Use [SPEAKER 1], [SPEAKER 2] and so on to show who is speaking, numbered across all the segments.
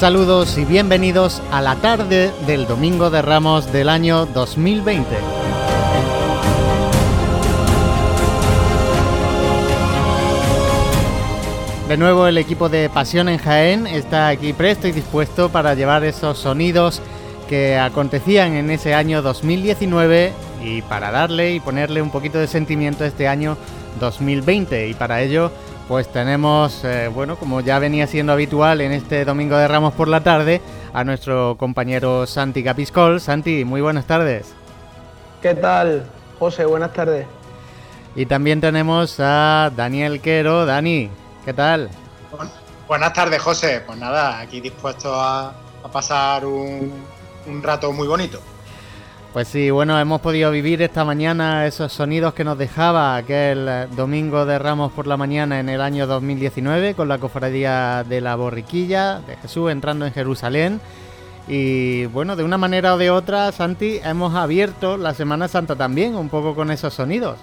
[SPEAKER 1] Saludos y bienvenidos a la tarde del Domingo de Ramos del año 2020. De nuevo el equipo de Pasión en Jaén está aquí presto y dispuesto para llevar esos sonidos que acontecían en ese año 2019 y para darle y ponerle un poquito de sentimiento a este año 2020 y para ello pues tenemos, eh, bueno, como ya venía siendo habitual en este Domingo de Ramos por la tarde, a nuestro compañero Santi Capiscol. Santi, muy buenas tardes.
[SPEAKER 2] ¿Qué tal, José? Buenas tardes.
[SPEAKER 1] Y también tenemos a Daniel Quero. Dani, ¿qué tal?
[SPEAKER 3] Buenas tardes, José. Pues nada, aquí dispuesto a, pasar un rato muy bonito.
[SPEAKER 1] Pues sí, bueno, hemos podido vivir esta mañana esos sonidos que nos dejaba aquel eh, domingo de Ramos por la mañana en el año 2019 con la cofradía de la Borriquilla de Jesús entrando en Jerusalén. Y bueno, de una manera o de otra, Santi, hemos abierto la Semana Santa también, un poco con esos sonidos.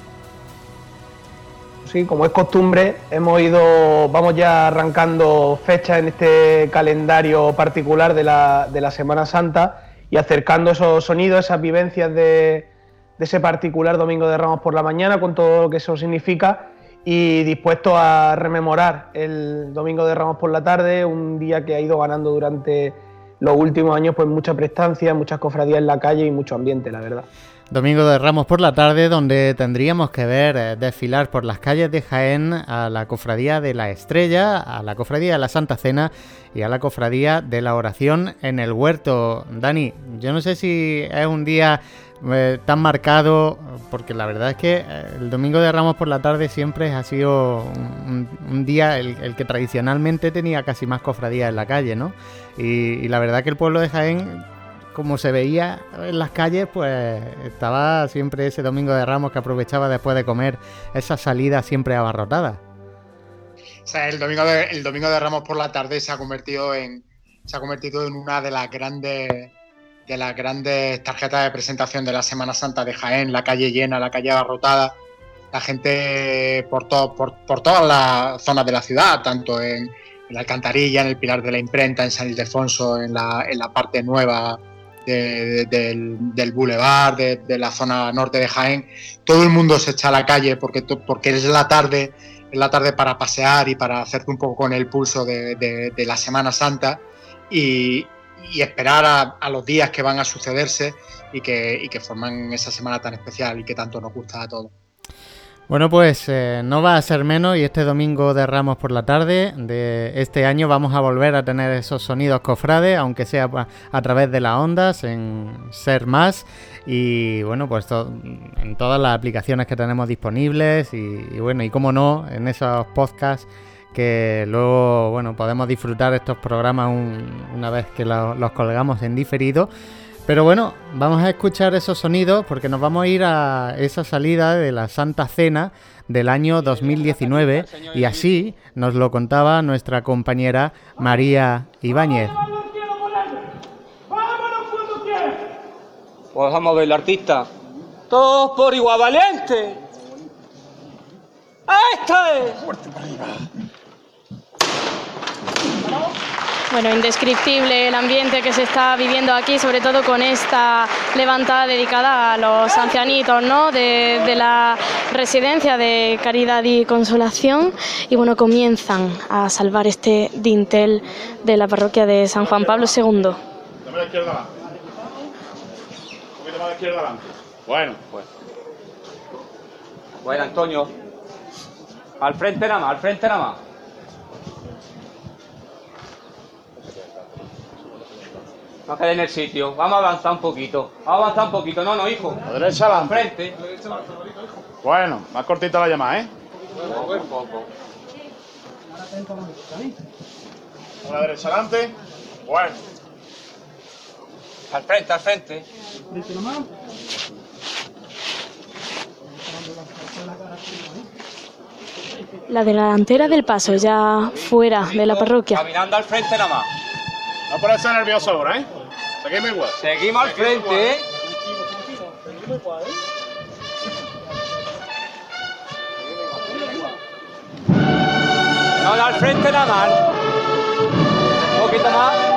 [SPEAKER 2] Sí, como es costumbre, hemos ido, vamos ya arrancando fechas en este calendario particular de la, de la Semana Santa y acercando esos sonidos, esas vivencias de, ese particular Domingo de Ramos por la mañana, con todo lo que eso significa, y dispuesto a rememorar el Domingo de Ramos por la tarde, un día que ha ido ganando durante los últimos años pues mucha prestancia, muchas cofradías en la calle y mucho ambiente, la verdad.
[SPEAKER 1] Domingo de Ramos por la tarde, donde tendríamos que ver eh, desfilar por las calles de Jaén a la Cofradía de la Estrella, a la Cofradía de la Santa Cena y a la Cofradía de la Oración en el Huerto. Dani, yo no sé si es un día eh, tan marcado, porque la verdad es que eh, el Domingo de Ramos por la tarde siempre ha sido un, día el, que tradicionalmente tenía casi más cofradías en la calle, ¿no? Y, y la verdad que el pueblo de Jaén como se veía en las calles, pues estaba siempre ese domingo de Ramos que aprovechaba después de comer esa salida siempre abarrotada.
[SPEAKER 3] O sea, el domingo de, el domingo de Ramos por la tarde se ha convertido en se ha convertido en una de las grandes de las grandes tarjetas de presentación de la Semana Santa de Jaén, la calle llena, la calle abarrotada, la gente por, todo, por, todas las zonas de la ciudad, tanto en, la Alcantarilla, en el Pilar de la Imprenta, en San Ildefonso, en la, en la parte nueva del, del boulevard, de, la zona norte de Jaén, todo el mundo se echa a la calle porque, porque es la tarde, es la tarde para pasear y para hacerte un poco con el pulso de, la Semana Santa y, esperar a, los días que van a sucederse y que, y que forman esa semana tan especial y que tanto nos gusta a todos.
[SPEAKER 1] Bueno, pues eh, no va a ser menos y este domingo de Ramos por la tarde de este año vamos a volver a tener esos sonidos cofrades, aunque sea a través de las ondas, en Ser Más y bueno, pues en todas las aplicaciones que tenemos disponibles y, bueno, y como no, en esos podcasts que luego, bueno, podemos disfrutar estos programas una vez que los colgamos en diferido. Pero bueno, vamos a escuchar esos sonidos porque nos vamos a ir a esa salida de la Santa Cena del año 2019 y así nos lo contaba nuestra compañera María Ibáñez.
[SPEAKER 4] Pues vamos a ver el artista. Todos por igual valiente. ¡Esta es! Fuerte para arriba.
[SPEAKER 5] Bueno, indescriptible el ambiente que se está viviendo aquí, sobre todo con esta levantada dedicada a los ancianitos ¿no? de, la residencia de Caridad y Consolación. Y bueno, comienzan a salvar este dintel de la parroquia de San Juan Pablo II. Dame la izquierda adelante.
[SPEAKER 4] Un poquito más de izquierda adelante. Bueno, pues. Bueno, Antonio. Al frente nada más, al frente nada más. No quede en el sitio. Vamos a avanzar un poquito. Vamos a avanzar un poquito. No, no, hijo.
[SPEAKER 6] A derecha adelante.
[SPEAKER 4] Frente.
[SPEAKER 6] Bueno, más cortita la llamada, ¿eh?
[SPEAKER 4] Poco, poco.
[SPEAKER 6] A la derecha adelante. Bueno.
[SPEAKER 4] Al frente, al frente.
[SPEAKER 5] La delantera del paso, ya fuera de la parroquia.
[SPEAKER 4] Caminando al frente nada más.
[SPEAKER 6] No ponerse nervioso ahora, ¿eh? Seguimos igual.
[SPEAKER 4] Seguimos al frente, ¿eh? No, al frente nada más. Un poquito más.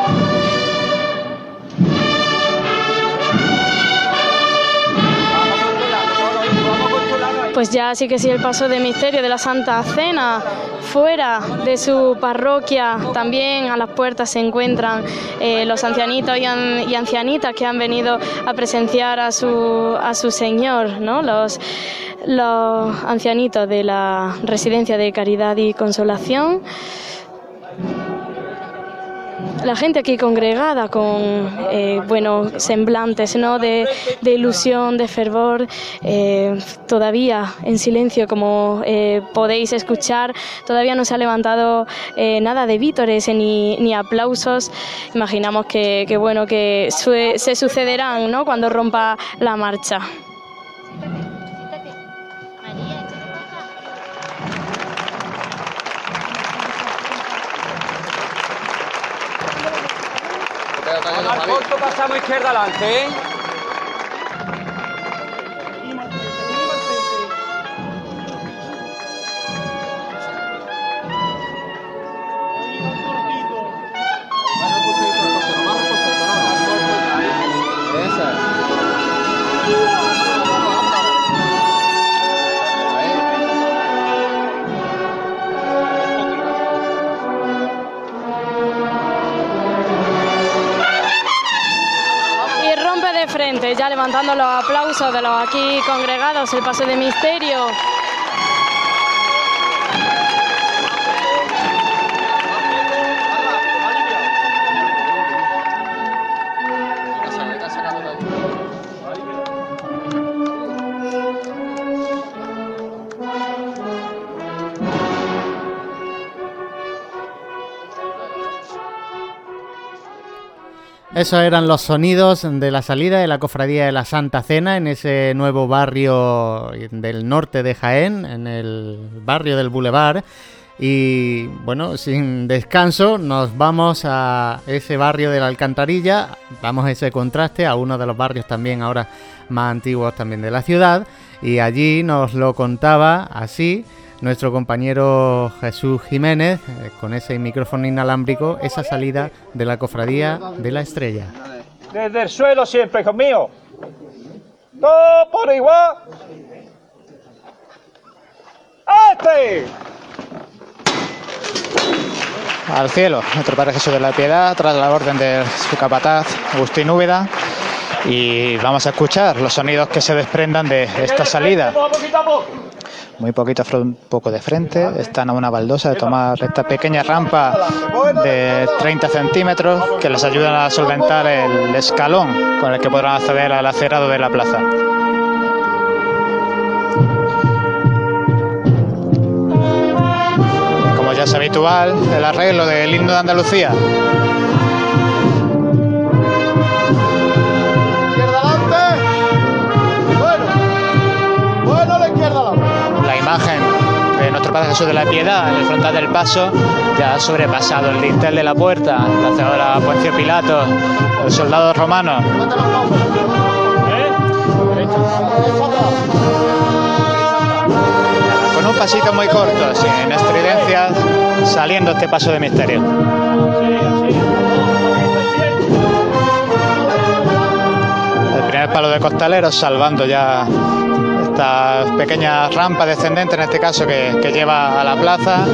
[SPEAKER 5] Pues ya sí que sí el paso de misterio de la Santa Cena fuera de su parroquia también a las puertas se encuentran eh, los ancianitos y, ancianitas que han venido a presenciar a su, a su Señor, ¿no? los, los ancianitos de la Residencia de Caridad y Consolación la gente aquí congregada con eh, bueno, semblantes ¿no? de, ilusión, de fervor, eh, todavía en silencio, como eh, podéis escuchar, todavía no se ha levantado nada de vítores ni, ni aplausos. Imaginamos que, bueno, que se sucederán ¿no? cuando rompa la marcha.
[SPEAKER 4] Al corto pasamos izquierda adelante, ¿eh?
[SPEAKER 5] Levantando los aplausos de los aquí congregados, el paso de misterio.
[SPEAKER 1] Esos eran los sonidos de la salida de la cofradía de la Santa Cena en ese nuevo barrio del norte de Jaén, en el barrio del Boulevard. Y bueno, sin descanso nos vamos a ese barrio de la Alcantarilla, vamos a ese contraste, a uno de los barrios también ahora más antiguos también de la ciudad. Y allí nos lo contaba así nuestro compañero Jesús Jiménez, eh, con ese micrófono inalámbrico, esa salida de la cofradía de la estrella.
[SPEAKER 7] Desde el suelo siempre conmigo. Todo por igual. ¡Este!
[SPEAKER 8] Al cielo, nuestro Padre Jesús de la Piedad, tras la orden de su capataz, Agustín Úbeda, y vamos a escuchar los sonidos que se desprendan de esta salida muy poquito poco de frente, están a una baldosa de tomar esta pequeña rampa de 30 centímetros que les ayudan a solventar el escalón con el que podrán acceder al acerado de la plaza. Como ya es habitual, el arreglo del himno de Andalucía. Imagen de nuestro Padre Jesús de la Piedad en el frontal del paso ya ha sobrepasado el dintel de la puerta, la hacedora Poncio Pilato, el soldado romano. Con un pasito muy corto, sin estridencias, saliendo este paso de misterio. El primer palo de costaleros salvando ya esta pequeña rampa descendente en este caso que, lleva a la plaza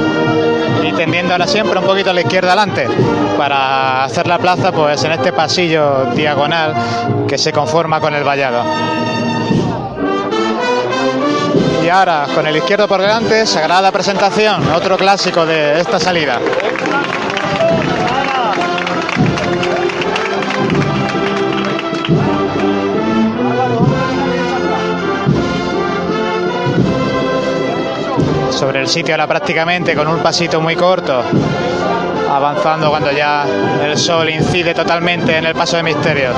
[SPEAKER 8] y tendiendo ahora siempre un poquito a la izquierda adelante para hacer la plaza pues en este pasillo diagonal que se conforma con el vallado. Y ahora con el izquierdo por delante, sagrada presentación, otro clásico de esta salida. Sobre el sitio ahora prácticamente con un pasito muy corto, avanzando cuando ya el sol incide totalmente en el paso de misterio.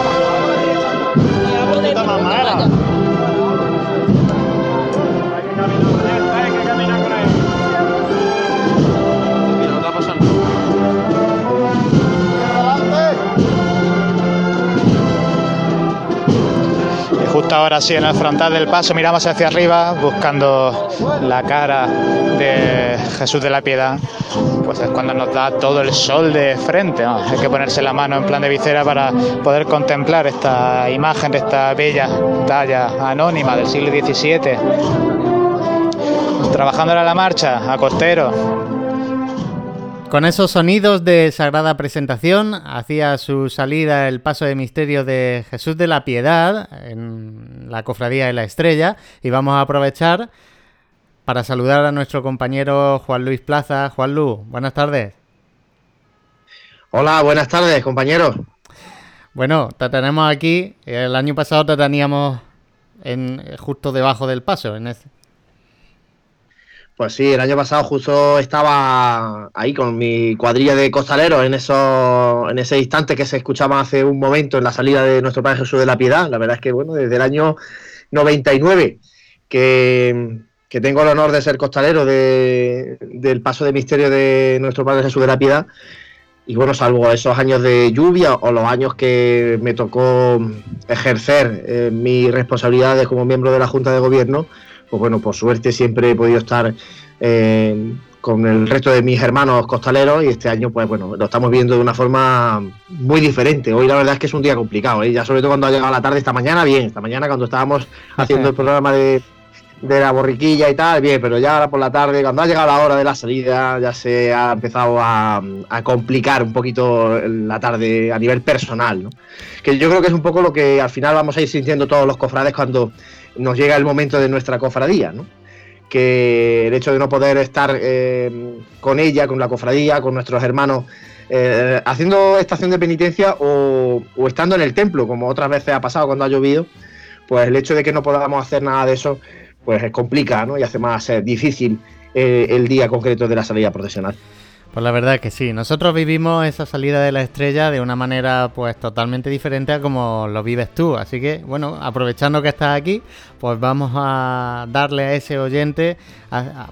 [SPEAKER 8] Justo ahora sí en el frontal del paso. Miramos hacia arriba buscando la cara de Jesús de la Piedad. Pues es cuando nos da todo el sol de frente hay que ponerse la mano en plan de visera para poder contemplar esta imagen de esta bella talla anónima del siglo XVII trabajando a la marcha, a costero.
[SPEAKER 1] Con esos sonidos de sagrada presentación, hacía su salida el paso de misterio de Jesús de la Piedad en la Cofradía de la Estrella y vamos a aprovechar para saludar a nuestro compañero Juan Luis Plaza. Juan Luis, buenas tardes.
[SPEAKER 9] Hola, buenas tardes, compañeros.
[SPEAKER 1] Bueno, te tenemos aquí. El año pasado te teníamos en, justo debajo del paso. En ese.
[SPEAKER 9] Pues sí, el año pasado justo estaba ahí con mi cuadrilla de costaleros en, eso, en ese instante que se escuchaba hace un momento en la salida de nuestro Padre Jesús de la Piedad. La verdad es que, bueno, desde el año 99 que, que tengo el honor de ser costalero de, del paso de misterio de nuestro Padre Jesús de la Piedad, y bueno, salvo esos años de lluvia o los años que me tocó ejercer eh, mis responsabilidades como miembro de la Junta de Gobierno, pues bueno, por suerte siempre he podido estar eh, con el resto de mis hermanos costaleros y este año, pues bueno, lo estamos viendo de una forma muy diferente. Hoy la verdad es que es un día complicado, ¿eh? ya sobre todo cuando ha llegado la tarde esta mañana, bien, esta mañana cuando estábamos haciendo el programa de de la borriquilla y tal, bien, pero ya ahora por la tarde, cuando ha llegado la hora de la salida, ya se ha empezado a, complicar un poquito la tarde a nivel personal, ¿no? Que yo creo que es un poco lo que al final vamos a ir sintiendo todos los cofrades cuando nos llega el momento de nuestra cofradía, ¿no? Que el hecho de no poder estar eh, con ella, con la cofradía, con nuestros hermanos, eh, haciendo estación de penitencia o, estando en el templo, como otras veces ha pasado cuando ha llovido, pues el hecho de que no podamos hacer nada de eso pues complica ¿no? y hace más eh, difícil el día concreto de la salida profesional.
[SPEAKER 1] Pues la verdad que sí, nosotros vivimos esa salida de la estrella de una manera pues totalmente diferente a como lo vives tú, así que bueno, aprovechando que estás aquí, pues vamos a darle a ese oyente,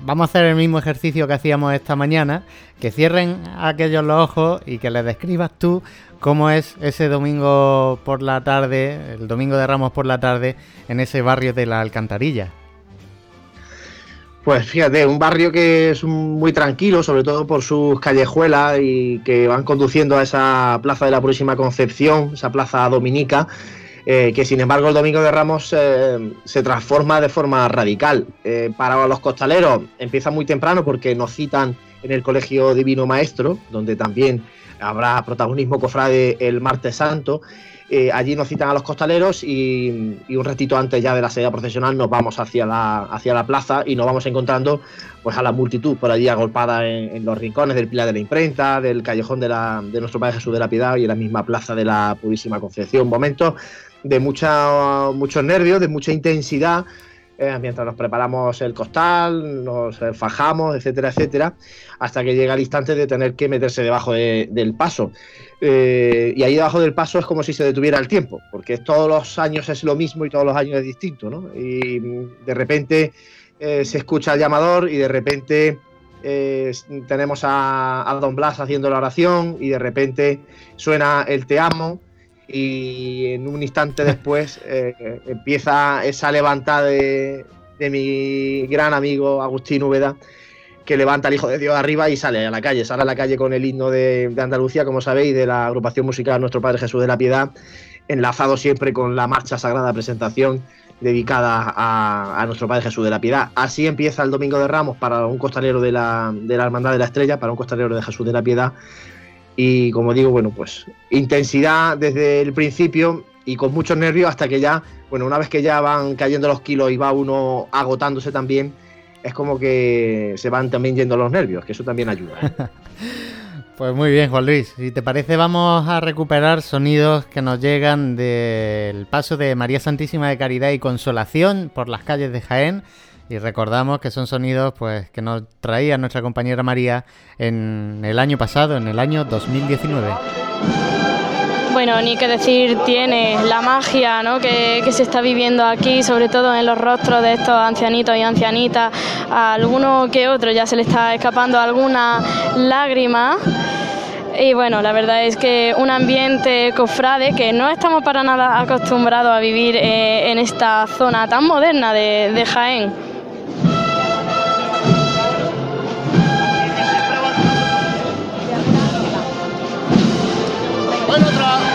[SPEAKER 1] vamos a hacer el mismo ejercicio que hacíamos esta mañana, que cierren aquellos los ojos y que les describas tú cómo es ese domingo por la tarde, el domingo de Ramos por la tarde, en ese barrio de la Alcantarilla.
[SPEAKER 9] Pues fíjate, un barrio que es muy tranquilo, sobre todo por sus callejuelas y que van conduciendo a esa plaza de la Purísima Concepción, esa plaza dominica, eh, que sin embargo el Domingo de Ramos eh, se transforma de forma radical. Eh, para los costaleros empieza muy temprano porque nos citan en el Colegio Divino Maestro, donde también habrá protagonismo cofrade el martes santo. Eh, allí nos citan a los costaleros y, un ratito antes ya de la salida profesional nos vamos hacia la, hacia la plaza y nos vamos encontrando pues a la multitud por allí agolpada en, los rincones del Pilar de la Imprenta, del callejón de, la, de nuestro Padre Jesús de la Piedad y en la misma plaza de la Purísima Concepción. Momentos de mucha, muchos nervios, de mucha intensidad, eh, mientras nos preparamos el costal, nos fajamos, etcétera, etcétera, hasta que llega el instante de tener que meterse debajo del paso. Eh, y ahí debajo del paso es como si se detuviera el tiempo, porque todos los años es lo mismo y todos los años es distinto, ¿no? Y de repente eh, se escucha el llamador y de repente tenemos a, Don Blas haciendo la oración y de repente suena el te amo y en un instante después empieza esa levantada de, de mi gran amigo Agustín Úbeda que levanta al Hijo de Dios arriba y sale a la calle. Sale a la calle con el himno de, Andalucía, como sabéis, de la agrupación musical Nuestro Padre Jesús de la Piedad, enlazado siempre con la marcha sagrada presentación dedicada a, Nuestro Padre Jesús de la Piedad. Así empieza el Domingo de Ramos para un costalero de la, de la Hermandad de la Estrella, para un costalero de Jesús de la Piedad. Y como digo, bueno, pues intensidad desde el principio y con muchos nervios hasta que ya, bueno, una vez que ya van cayendo los kilos y va uno agotándose también, es como que se van también yendo los nervios, que eso también ayuda.
[SPEAKER 1] Pues muy bien, Juan Luis. Si te parece, vamos a recuperar sonidos que nos llegan del paso de María Santísima de Caridad y Consolación por las calles de Jaén. Y recordamos que son sonidos pues, que nos traía nuestra compañera María en el año pasado, en el año 2019
[SPEAKER 5] bueno, ni que decir tiene la magia que, se está viviendo aquí, sobre todo en los rostros de estos ancianitos y ancianitas. A alguno que otro ya se le está escapando alguna lágrima. Y bueno, la verdad es que un ambiente cofrade que no estamos para nada acostumbrados a vivir eh, en esta zona tan moderna de, de Jaén. Vai no atrás.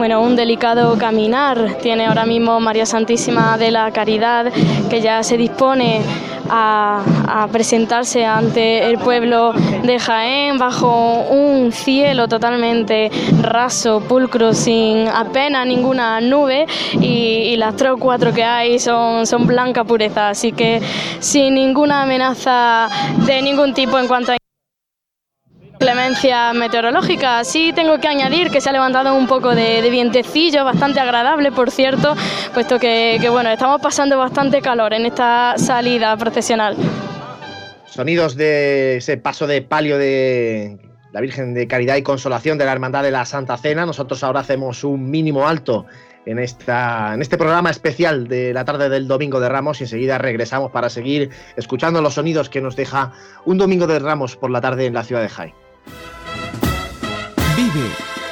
[SPEAKER 5] Bueno, un delicado caminar tiene ahora mismo María Santísima de la Caridad, que ya se dispone a, presentarse ante el pueblo de Jaén bajo un cielo totalmente raso, pulcro, sin apenas ninguna nube. Y, las tres o cuatro que hay son, son blanca pureza, así que sin ninguna amenaza de ningún tipo en cuanto a clemencia meteorológica. Sí tengo que añadir que se ha levantado un poco de, vientecillo, bastante agradable, por cierto, puesto que, bueno, estamos pasando bastante calor en esta salida procesional.
[SPEAKER 9] Sonidos de ese paso de palio de la Virgen de Caridad y Consolación de la Hermandad de la Santa Cena. Nosotros ahora hacemos un mínimo alto en, esta, en este programa especial de la tarde del Domingo de Ramos y enseguida regresamos para seguir escuchando los sonidos que nos deja un Domingo de Ramos por la tarde en la ciudad de Jaén.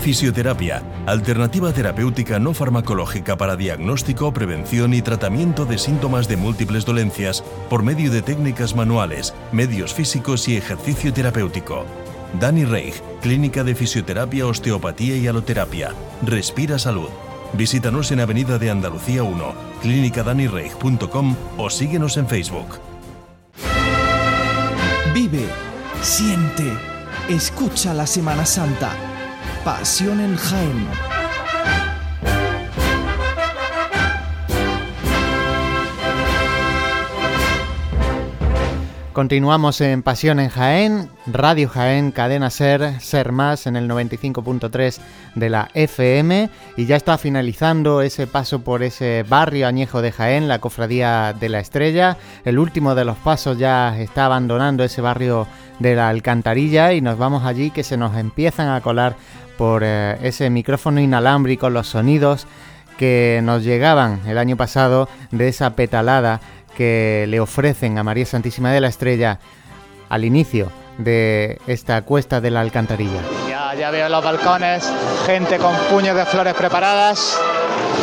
[SPEAKER 10] Fisioterapia, alternativa terapéutica no farmacológica para diagnóstico, prevención y tratamiento de síntomas de múltiples dolencias por medio de técnicas manuales, medios físicos y ejercicio terapéutico. Dani Reich, Clínica de Fisioterapia, Osteopatía y Aloterapia. Respira Salud. Visítanos en Avenida de Andalucía 1, clínicadanireich.com o síguenos en Facebook.
[SPEAKER 11] Vive, siente, escucha la Semana Santa. Pasión en Jaén.
[SPEAKER 1] Continuamos en Pasión en Jaén, Radio Jaén, Cadena Ser, Ser Más en el 95.3 de la FM y ya está finalizando ese paso por ese barrio añejo de Jaén, la Cofradía de la Estrella. El último de los pasos ya está abandonando ese barrio de la Alcantarilla y nos vamos allí que se nos empiezan a colar por eh, ese micrófono inalámbrico, los sonidos que nos llegaban el año pasado de esa petalada que le ofrecen a María Santísima de la Estrella al inicio de esta cuesta de la alcantarilla.
[SPEAKER 8] Ya, ya veo los balcones, gente con puños de flores preparadas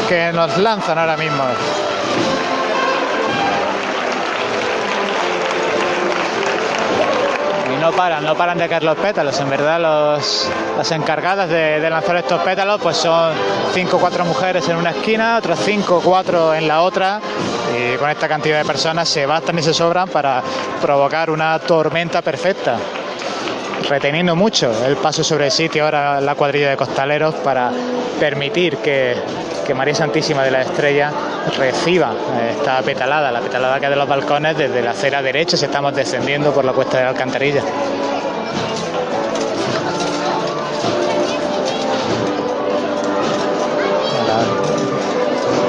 [SPEAKER 8] que nos lanzan ahora mismo. No paran, no paran de caer los pétalos. En verdad, los, las encargadas de, lanzar estos pétalos pues son cinco o cuatro mujeres en una esquina, otras cinco o cuatro en la otra. Y con esta cantidad de personas se bastan y se sobran para provocar una tormenta perfecta reteniendo mucho el paso sobre el sitio ahora la cuadrilla de costaleros para permitir que, que María Santísima de la Estrella reciba eh, esta petalada, la petalada que de los balcones desde la acera derecha si estamos descendiendo por la cuesta de la alcantarilla.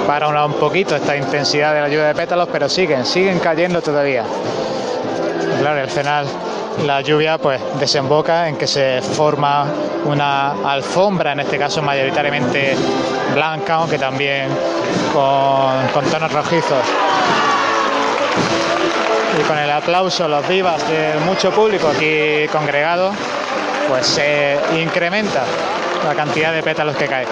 [SPEAKER 8] Para un poquito esta intensidad de la lluvia de pétalos, pero siguen, siguen cayendo todavía. Claro, el final la lluvia pues desemboca en que se forma una alfombra, en este caso mayoritariamente blanca, aunque también con, tonos rojizos. Y con el aplauso, los vivas de mucho público aquí congregado, pues se incrementa la cantidad de pétalos que cae.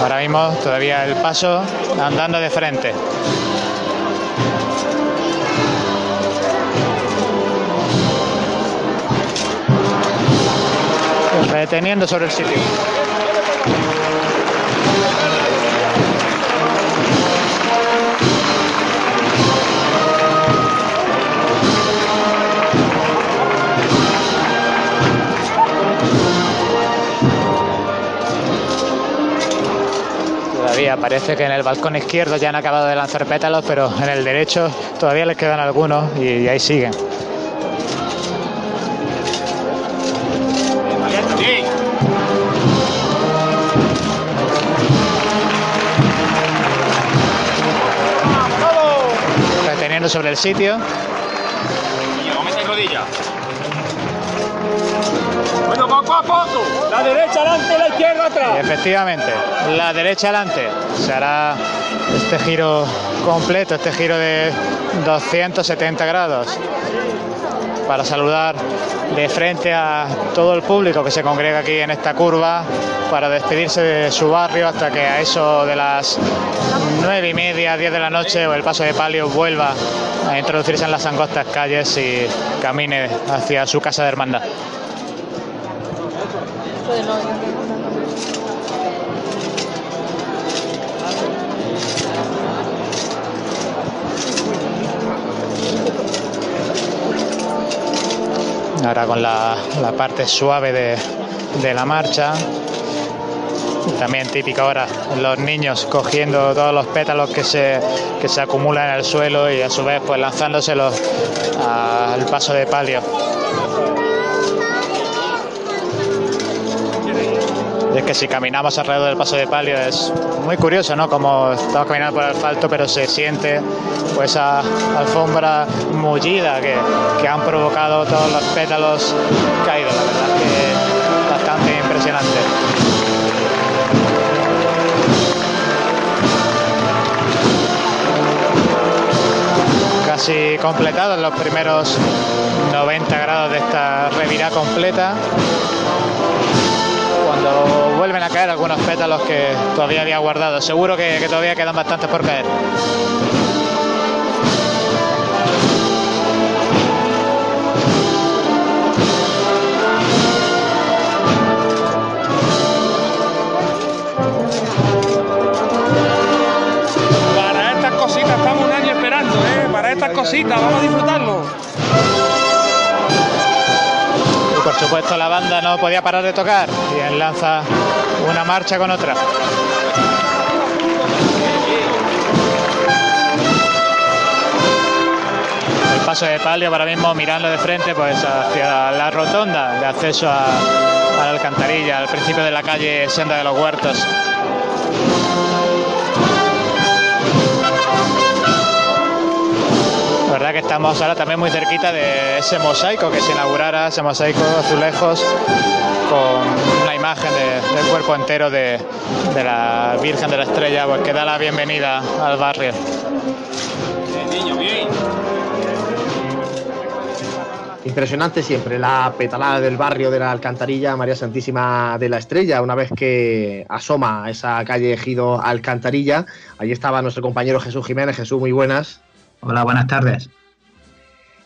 [SPEAKER 8] Ahora mismo todavía el paso andando de frente. reteniendo sobre el sitio. Parece que en el balcón izquierdo ya han acabado de lanzar pétalos, pero en el derecho todavía les quedan algunos y ahí siguen. Reteniendo sobre el sitio.
[SPEAKER 7] Bueno, poco a poco. La derecha adelante, la izquierda atrás.
[SPEAKER 8] efectivamente, la derecha adelante. Se hará este giro completo, este giro de 270 grados para saludar de frente a todo el público que se congrega aquí en esta curva para despedirse de su barrio hasta que a eso de las nueve y media, diez de la noche o el paso de palio vuelva a introducirse en las angostas calles y camine hacia su casa de hermandad. Ahora con la, parte suave de, la marcha. También típico ahora los niños cogiendo todos los pétalos que se, que se acumulan en el suelo y a su vez pues lanzándoselos al paso de palio. Es que si caminamos alrededor del paso de palio es muy curioso, ¿no? Como estamos caminando por el asfalto, pero se siente pues esa alfombra mullida que, que han provocado todos los pétalos caídos. La verdad que es bastante impresionante. casi completados los primeros 90 grados de esta revirada completa cuando vuelven a caer algunos pétalos que todavía había guardado. Seguro que, todavía quedan bastantes por caer.
[SPEAKER 7] Para estas cositas estamos un año esperando, ¿eh? Para estas cositas, vamos a disfrutarlo
[SPEAKER 8] supuesto la banda no podía parar de tocar y enlaza una marcha con otra. El paso de palio ahora mismo mirando de frente pues hacia la rotonda de acceso a, a la alcantarilla, al principio de la calle Senda de los Huertos. La verdad que estamos ahora también muy cerquita de ese mosaico que se inaugurara, ese mosaico azulejos con una imagen del cuerpo entero de, la Virgen de la Estrella, pues que da la bienvenida al barrio.
[SPEAKER 9] Impresionante siempre la petalada del barrio de la Alcantarilla, María Santísima de la Estrella. Una vez que asoma esa calle Ejido Alcantarilla, allí estaba nuestro compañero Jesús Jiménez. Jesús, muy buenas.
[SPEAKER 12] Hola, buenas tardes.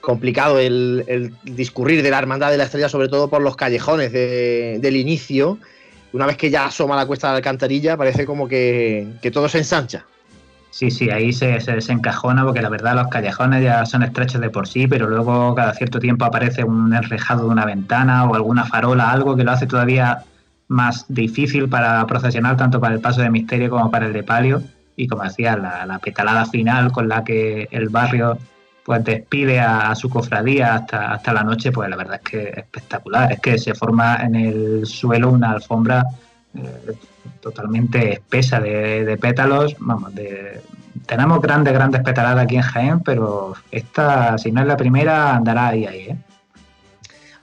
[SPEAKER 9] Complicado el, discurrir de la Hermandad de la Estrella, sobre todo por los callejones del inicio. Una vez que ya asoma la cuesta de la alcantarilla, parece como que, todo se ensancha.
[SPEAKER 12] Sí, sí, ahí se, se, desencajona porque la verdad los callejones ya son estrechos de por sí, pero luego cada cierto tiempo aparece un enrejado de una ventana o alguna farola, algo que lo hace todavía más difícil para procesionar tanto para el paso de misterio como para el de palio y como decía, la, petalada final con la que el barrio pues despide a, su cofradía hasta, hasta la noche, pues la verdad es que es espectacular. Es que se forma en el suelo una alfombra eh, totalmente espesa de, pétalos. Vamos, de, tenemos grandes, grandes petaladas aquí en Jaén, pero esta, si no es la primera, andará ahí, ahí, ¿eh?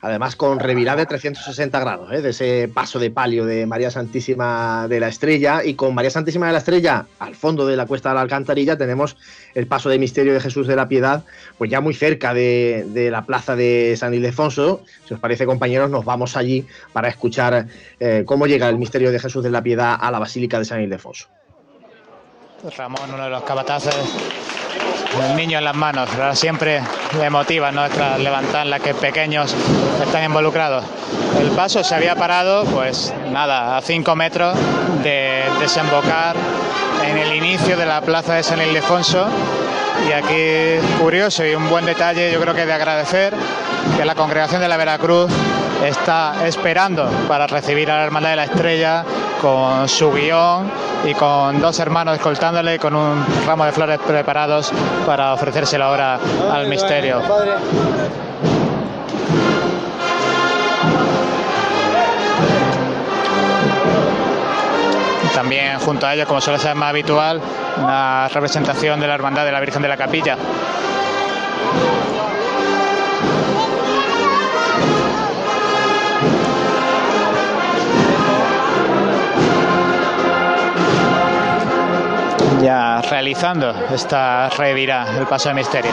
[SPEAKER 9] Además con revirada de 360 grados, ¿eh? de ese paso de palio de María Santísima de la Estrella. Y con María Santísima de la Estrella al fondo de la cuesta de la Alcantarilla tenemos el paso de misterio de Jesús de la Piedad, pues ya muy cerca de, la plaza de San Ildefonso. Si os parece, compañeros, nos vamos allí para escuchar eh, cómo llega el misterio de Jesús de la Piedad a la Basílica de San Ildefonso.
[SPEAKER 8] Ramón, uno de los capataces el niño en las manos. Siempre le motiva nuestra levantar la que pequeños están involucrados. El paso se había parado, pues nada, a cinco metros de desembocar en el inicio de la plaza de San Ildefonso. Y aquí, curioso y un buen detalle, yo creo que de agradecer que la congregación de la Veracruz está esperando para recibir a la Hermandad de la Estrella con su guion y con dos hermanos escoltándole con un ramo de flores preparados para ofrecérselo ahora al misterio. También junto a ellos, como suele ser más habitual, una representación de la Hermandad de la Virgen de la Capilla. ya realizando esta revira, el paso de misterio.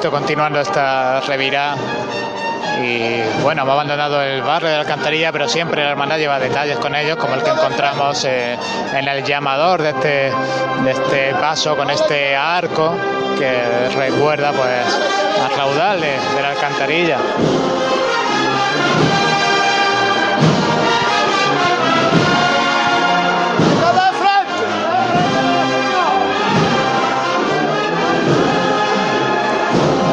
[SPEAKER 8] Continuando esta revirá. Y bueno, hemos abandonado el barrio de la Alcantarilla, pero siempre la hermandad lleva detalles con ellos, como el que encontramos eh, en el llamador de este, de este paso con este arco que recuerda pues al raudal de la alcantarilla.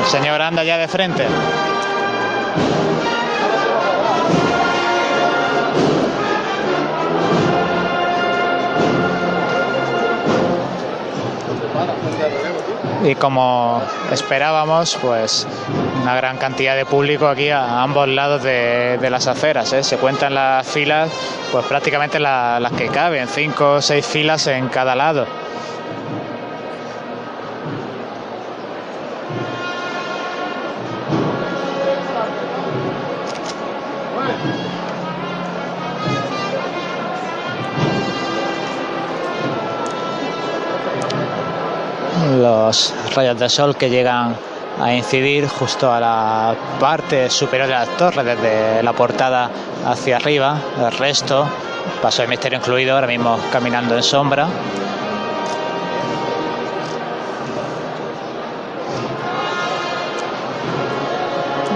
[SPEAKER 8] Señor anda ya de frente. Y como esperábamos, pues una gran cantidad de público aquí a ambos lados de, las aceras. ¿eh? Se cuentan las filas, pues prácticamente las que caben, cinco o seis filas en cada lado. Los rayos de sol que llegan a incidir justo a la parte superior de la torre, desde la portada hacia arriba, el resto, paso de misterio incluido, ahora mismo caminando en sombra.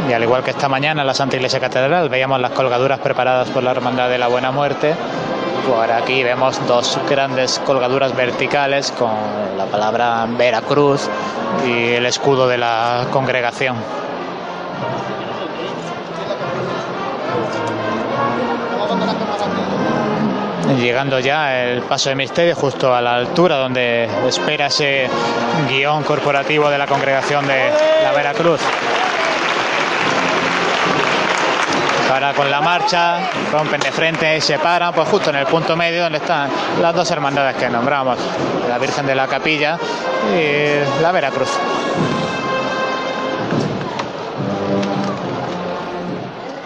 [SPEAKER 8] Y al igual que esta mañana en la Santa Iglesia Catedral, veíamos las colgaduras preparadas por la Hermandad de la Buena Muerte por aquí vemos dos grandes colgaduras verticales con la palabra Veracruz y el escudo de la congregación. Llegando ya el paso de misterio justo a la altura donde espera ese guion corporativo de la congregación de la Veracruz. Ahora con la marcha, rompen de frente y se paran, pues justo en el punto medio donde están las dos hermandades que nombramos, la Virgen de la Capilla y la Veracruz.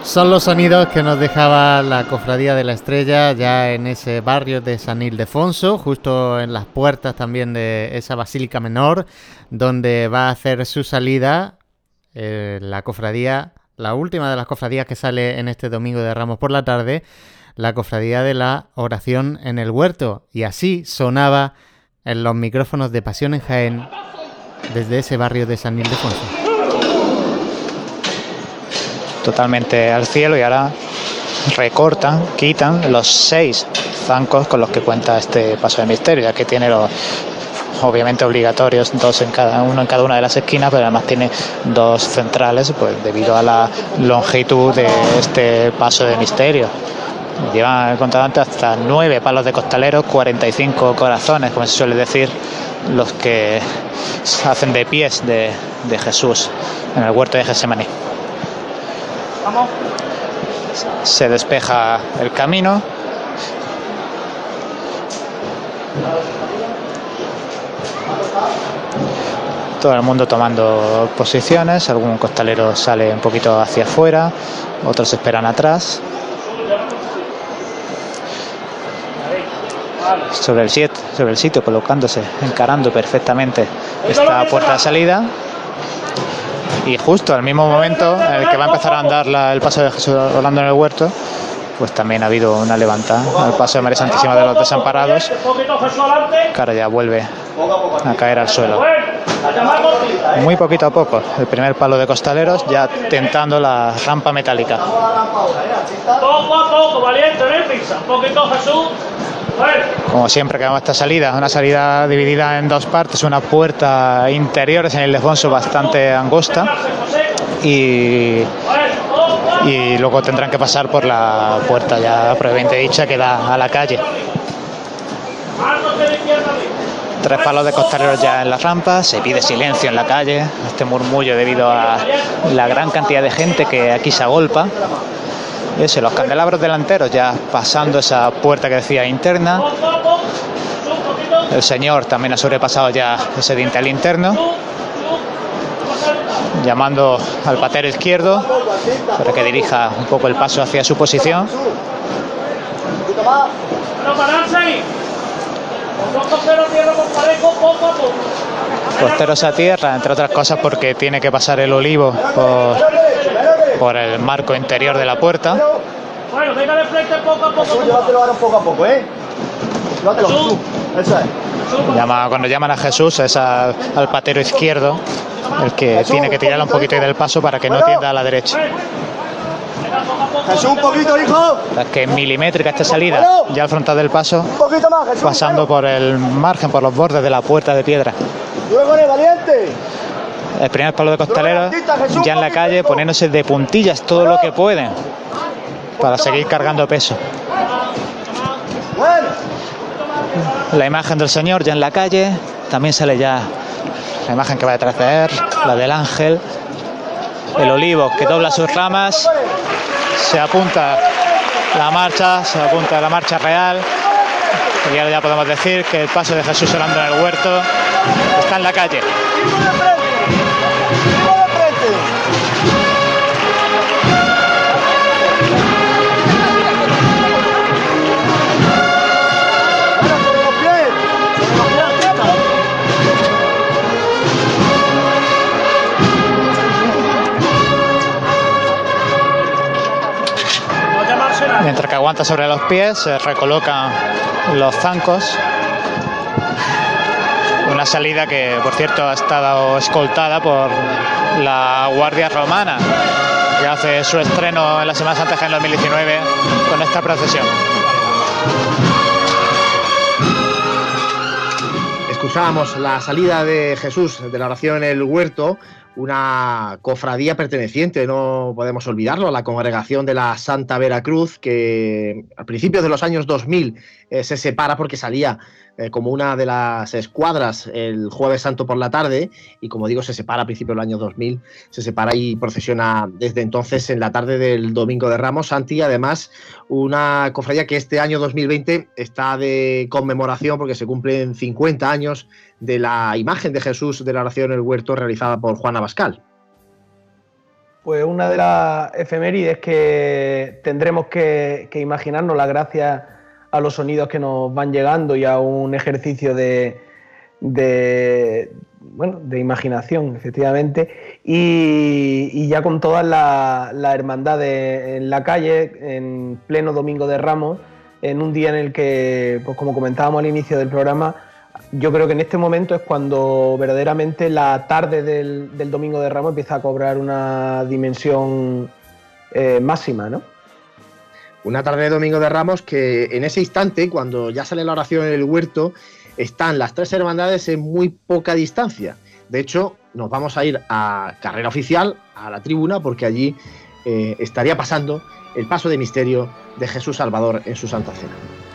[SPEAKER 1] Son los sonidos que nos dejaba la Cofradía de la Estrella ya en ese barrio de San Ildefonso, justo en las puertas también de esa Basílica Menor, donde va a hacer su salida eh, la Cofradía la última de las cofradías que sale en este domingo de Ramos por la tarde, la cofradía de la oración en el huerto. Y así sonaba en los micrófonos de Pasión en Jaén desde ese barrio de San Ildefonso.
[SPEAKER 8] Totalmente al cielo y ahora recortan, quitan los seis zancos con los que cuenta este paso de misterio, ya que tiene los obviamente obligatorios, dos en cada uno en cada una de las esquinas, pero además tiene dos centrales, pues debido a la longitud de este paso de misterio. Llevan contado antes hasta nueve palos de costaleros, 45 corazones, como se suele decir, los que hacen de pies de, de Jesús en el huerto de Gesemaní. Se despeja el camino Todo el mundo tomando posiciones, algún costalero sale un poquito hacia afuera, otros esperan atrás. Sobre el, siete, sobre el sitio, colocándose, encarando perfectamente esta puerta de salida. Y justo al mismo momento en el que va a empezar a andar la- el paso de Jesús Orlando en el huerto, pues también ha habido una levantada al paso de María Santísima de los Desamparados, que ahora ya vuelve a caer al suelo. Muy poquito a poco, el primer palo de costaleros ya tentando la rampa metálica.
[SPEAKER 7] Poco a poco, valiente, no hay prisa. Poquito Jesús. Bueno,
[SPEAKER 8] Como siempre que vemos esta salida, una salida dividida en dos partes, una puerta interior en el Ildefonso bastante angosta y, y luego tendrán que pasar por la puerta ya previamente dicha que da a la calle.
[SPEAKER 7] mármate de izquierda arriba.
[SPEAKER 8] Tres palos de costaleros ya en la rampa, se pide silencio en la calle, este murmullo debido a la gran cantidad de gente que aquí se agolpa. Los candelabros delanteros ya pasando esa puerta que decía interna. El señor también ha sobrepasado ya ese dintel interno. Llamando al patero izquierdo para que dirija un poco el paso hacia su posición.
[SPEAKER 7] No pararse ahí. Con dos costeros tierra con parejo, poco a poco.
[SPEAKER 8] costeros a tierra, entre otras cosas porque tiene que pasar el olivo por, por el marco interior de la puerta.
[SPEAKER 7] Bueno, venga de frente poco a poco.
[SPEAKER 13] Jesús, llévatelo ahora poco a poco, ¿eh? Llévatelo, Jesús. Eso es.
[SPEAKER 8] Llama, cuando llaman a Jesús es al, al patero izquierdo el que tiene que tirarle un poquito ahí del paso para que no tienda a la derecha.
[SPEAKER 13] Jesús, un poquito, hijo.
[SPEAKER 8] Es que es milimétrica esta salida, ya al frontal del paso,
[SPEAKER 13] Un poquito más, Jesús.
[SPEAKER 8] pasando por el margen, por los bordes de la puerta de piedra.
[SPEAKER 13] Luego el valiente.
[SPEAKER 8] El primer palo de costalero ya en la calle, poniéndose de puntillas todo lo que pueden para seguir cargando peso. La imagen del Señor ya en la calle, también sale ya la imagen que va detrás de él, la del ángel, el olivo que dobla sus ramas, se apunta la marcha, se apunta la marcha real, y ahora ya podemos decir que el paso de Jesús orando en el huerto está en la calle. Mientras que aguanta sobre los pies, se recolocan los zancos. Una salida que, por cierto, ha estado escoltada por la Guardia Romana, que hace su estreno en la Semana Santa en 2019 con esta procesión.
[SPEAKER 9] Escuchábamos la salida de Jesús de la oración en el huerto, una cofradía perteneciente, no podemos olvidarlo, a la congregación de la Santa Veracruz, que a principios de los años 2000 eh, se separa porque salía eh, como una de las escuadras el jueves santo por la tarde y como digo se separa a principios del año 2000, se separa y procesiona desde entonces en la tarde del domingo de Ramos. Santi, además una cofradía que este año 2020 está de conmemoración porque se cumplen 50 años de la imagen de Jesús de la oración en el huerto realizada por Juan Abascal.
[SPEAKER 2] Pues una de las efemérides que tendremos que, imaginarnos la gracias a los sonidos que nos van llegando y a un ejercicio de, de, bueno, de imaginación, efectivamente, y, y ya con todas las la hermandades en la calle, en pleno Domingo de Ramos, en un día en el que, pues como comentábamos al inicio del programa, yo creo que en este momento es cuando verdaderamente la tarde del, Domingo de Ramos empieza a cobrar una dimensión eh, máxima, ¿no?
[SPEAKER 9] Una tarde de Domingo de Ramos que en ese instante, cuando ya sale la oración en el huerto, están las tres hermandades en muy poca distancia. De hecho, nos vamos a ir a carrera oficial, a la tribuna, porque allí eh, estaría pasando el paso de misterio de Jesús Salvador en su Santa Cena.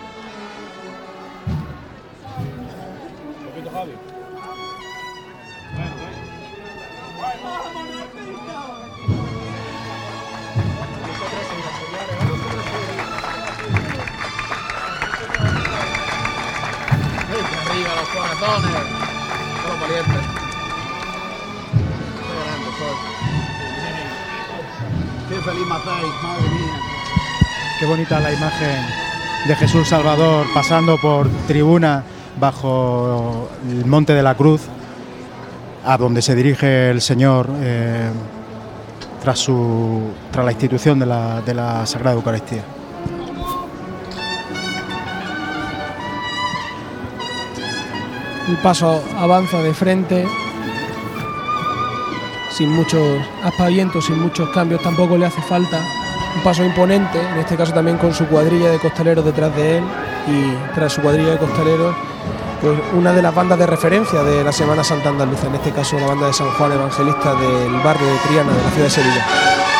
[SPEAKER 14] Qué feliz.
[SPEAKER 15] Qué bonita la imagen de Jesús Salvador pasando por tribuna bajo el Monte de la Cruz, a donde se dirige el Señor eh, tras, su, tras la institución de la, de la Sagrada Eucaristía.
[SPEAKER 16] El paso avanza de frente, sin muchos aspavientos, sin muchos cambios, tampoco le hace falta. Un paso imponente, en este caso también con su cuadrilla de costaleros detrás de él y tras su cuadrilla de costaleros, pues una de las bandas de referencia de la Semana Santa Andaluza, en este caso la banda de San Juan Evangelista del barrio de Triana, de la ciudad de Sevilla.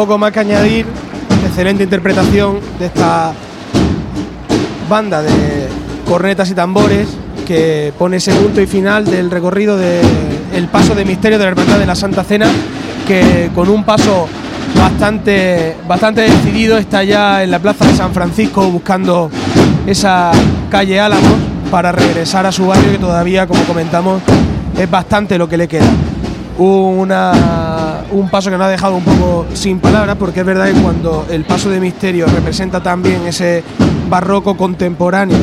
[SPEAKER 16] Poco más que añadir, excelente interpretación de esta banda de cornetas y tambores que pone ese punto y final del recorrido del paso de misterio de la Hermandad de la Santa Cena, que con un paso bastante, bastante decidido está ya en la plaza de San Francisco buscando esa calle Álamos para regresar a su barrio que todavía, como comentamos, es bastante lo que le queda. Una, un paso que nos ha dejado un poco sin palabras, porque es verdad que cuando el paso de misterio representa también ese barroco contemporáneo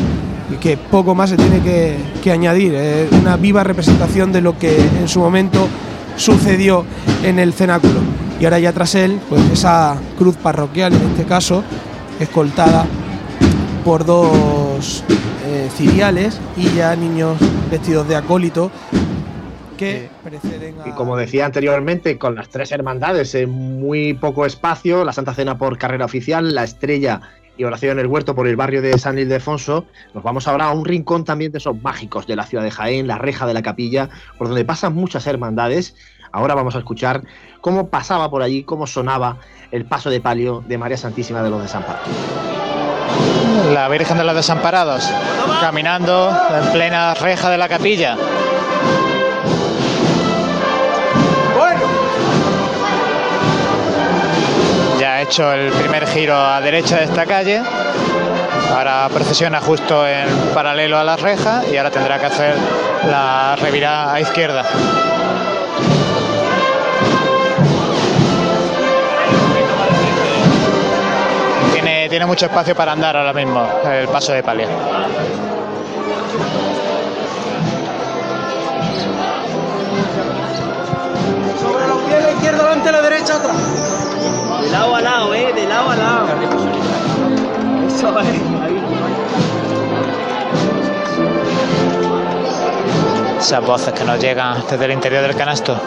[SPEAKER 16] que poco más se tiene que, que añadir, es una viva representación de lo que en su momento sucedió en el cenáculo. Y ahora ya tras él, pues esa cruz parroquial en este caso, escoltada por dos eh, ciriales y ya niños vestidos de acólito que preceden a...
[SPEAKER 9] Y como decía anteriormente, con las tres hermandades en muy poco espacio, la Santa Cena por carrera oficial, la Estrella y Oración en el Huerto por el barrio de San Ildefonso, nos vamos ahora a un rincón también de esos mágicos de la ciudad de Jaén, la reja de la capilla, por donde pasan muchas hermandades. Ahora vamos a escuchar cómo pasaba por allí, cómo sonaba el paso de palio de María Santísima de los Desamparados.
[SPEAKER 8] La Virgen de los Desamparados, caminando en plena reja de la capilla. Hecho el primer giro a derecha de esta calle. Ahora procesiona justo en paralelo a la reja y ahora tendrá que hacer la revirada a izquierda. Tiene, tiene mucho espacio para andar ahora mismo el paso de palio.
[SPEAKER 17] Sobre los pies, la izquierda delante, la derecha atrás. De lado a lado, eh, de lado a lado. Eso es.
[SPEAKER 8] Esas voces que nos llegan desde el interior del canasto.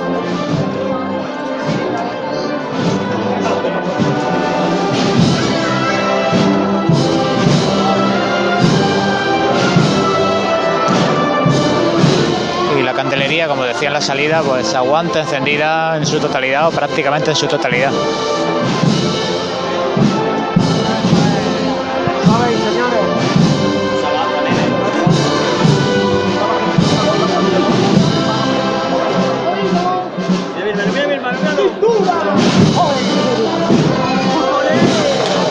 [SPEAKER 8] Candelería, como decía en la salida, pues aguanta encendida en su totalidad o prácticamente en su totalidad.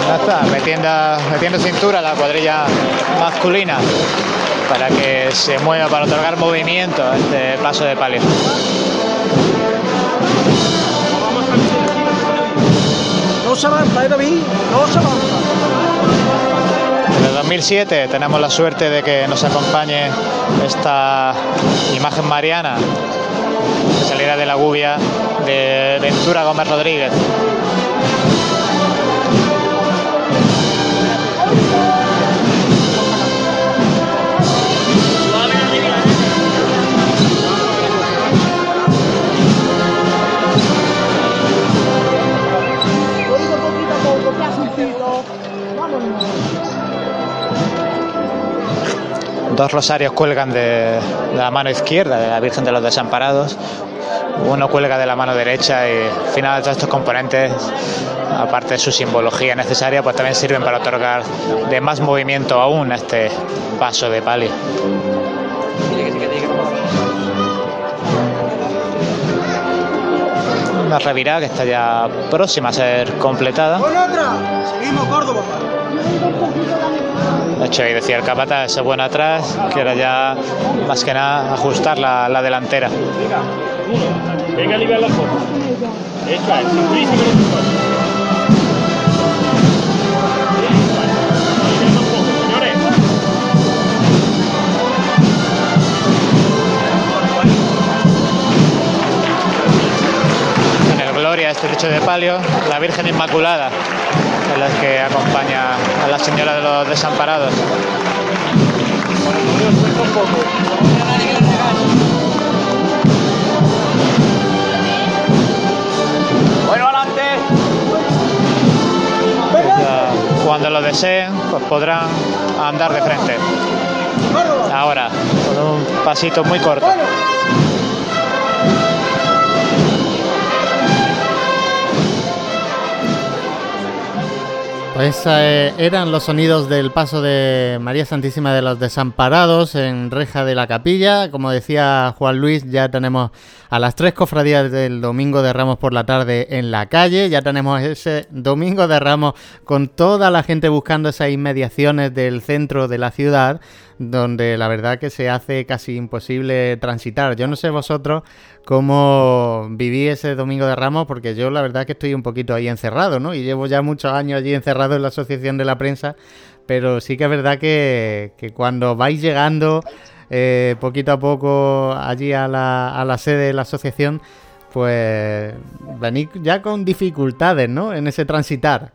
[SPEAKER 8] Ya está, metiendo, metiendo cintura la cuadrilla masculina para que se mueva, para otorgar movimiento a este paso de palio.
[SPEAKER 17] No se avanza, ¿eh, David? No se avanza.
[SPEAKER 8] Desde 2007 tenemos la suerte de que nos acompañe esta imagen mariana de salida de la gubia de Ventura Gómez Rodríguez. Dos rosarios cuelgan de, la mano izquierda de la Virgen de los Desamparados. Uno cuelga de la mano derecha y al final estos componentes, aparte de su simbología necesaria, pues también sirven para otorgar de más movimiento aún a este paso de palio. Una revirada que está ya próxima a ser completada.
[SPEAKER 17] Con otra. Seguimos, Córdoba.
[SPEAKER 8] De hecho, ahí decía el capata, ese bueno atrás, que era ya más que nada ajustar la, la delantera.
[SPEAKER 6] Venga a aliviar la foto. Eso es,
[SPEAKER 8] En Gloria, este techo de palio, la Virgen Inmaculada, es la que acompaña a la Señora de los Desamparados.
[SPEAKER 4] Bueno, adelante.
[SPEAKER 8] Ya, Cuando lo deseen, pues podrán andar de frente. Ahora, con un pasito muy corto.
[SPEAKER 1] Pues eh, eran los sonidos del paso de María Santísima de los Desamparados en Reja de la Capilla. Como decía Juan Luis, ya tenemos a las tres cofradías del Domingo de Ramos por la tarde en la calle. Ya tenemos ese Domingo de Ramos con toda la gente buscando esas inmediaciones del centro de la ciudad, donde la verdad que se hace casi imposible transitar. Yo no sé vosotros cómo viví ese Domingo de Ramos, porque yo la verdad que estoy un poquito ahí encerrado, ¿no? Y llevo ya muchos años allí encerrado en la Asociación de la Prensa, pero sí que es verdad que, que cuando vais llegando eh, poquito a poco allí a la, a la sede de la asociación, pues venís ya con dificultades, ¿no? En ese transitar.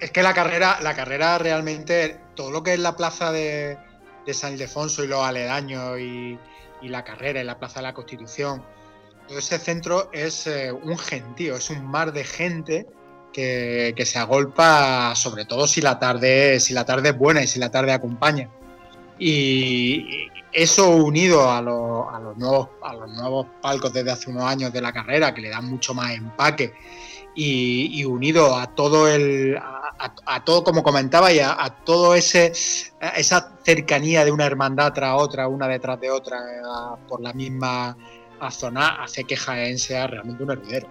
[SPEAKER 3] Es que la carrera, la carrera realmente, todo lo que es la plaza de, de San Ildefonso y los aledaños y, y la carrera y la plaza de la Constitución, todo ese centro es eh, un gentío, es un mar de gente que, se agolpa, sobre todo si la tarde, si la tarde es buena y si la tarde acompaña. Y eso unido a, los- nuevos, a los nuevos palcos desde hace unos años de la carrera, que le dan mucho más empaque, y, unido a todo el. a, todo, como comentaba, y a, a todo ese esa cercanía de una hermandad tras otra, una detrás de otra, por la misma zona, hace que Jaén sea realmente un hervidero.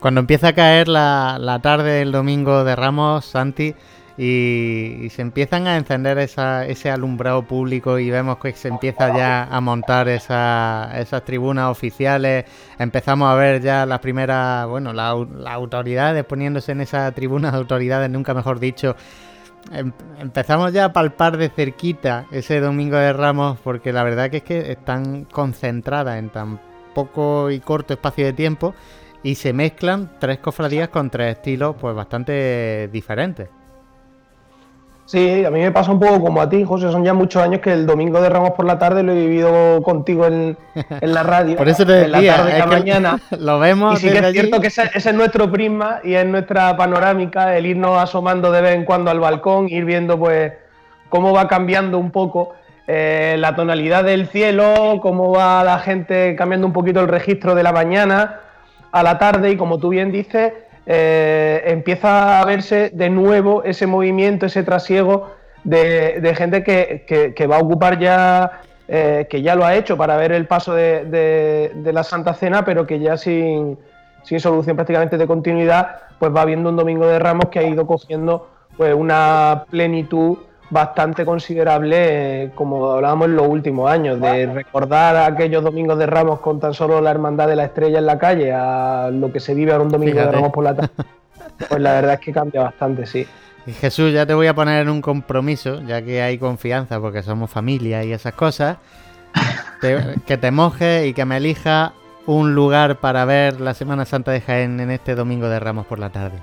[SPEAKER 1] Cuando empieza a caer la, la tarde del domingo de Ramos, Santi, y, y se empiezan a encender esa- ese alumbrado público y vemos que se empieza ya a montar esa- esas tribunas oficiales, empezamos a ver ya las primeras, bueno, la las autoridades poniéndose en esas tribunas de autoridades, nunca mejor dicho, Em- empezamos ya a palpar de cerquita ese domingo de Ramos porque la verdad que es que están concentradas en tan poco y corto espacio de tiempo y se mezclan tres cofradías con tres estilos pues bastante diferentes.
[SPEAKER 2] Sí, a mí me pasa un poco como a ti, José. Son ya muchos años que el domingo de Ramos por la tarde lo he vivido contigo en, en la radio.
[SPEAKER 1] Por eso te
[SPEAKER 2] en la tarde
[SPEAKER 1] es
[SPEAKER 2] la
[SPEAKER 1] que
[SPEAKER 2] mañana.
[SPEAKER 1] lo vemos
[SPEAKER 2] Y sí que es cierto que ese, ese es nuestro prisma y es nuestra panorámica, el irnos asomando de vez en cuando al balcón, ir viendo pues cómo va cambiando un poco eh, la tonalidad del cielo, cómo va la gente cambiando un poquito el registro de la mañana a la tarde y como tú bien dices, eh, empieza a verse de nuevo ese movimiento, ese trasiego de, gente que, va a ocupar ya, eh, que ya lo ha hecho para ver el paso de la Santa Cena, pero que ya sin, sin solución prácticamente de continuidad, pues va viendo un Domingo de Ramos que ha ido cogiendo pues una plenitud, bastante considerable, eh, como hablábamos en los últimos años, de recordar aquellos domingos de Ramos con tan solo la hermandad de la estrella en la calle a lo que se vive ahora un domingo de. Ramos por la tarde. Pues la verdad es que cambia bastante, sí.
[SPEAKER 1] Y Jesús, ya te voy a poner en un compromiso, ya que hay confianza porque somos familia y esas cosas. Te- que te mojes y que me elija un lugar para ver la Semana Santa de Jaén en este domingo de Ramos por la tarde.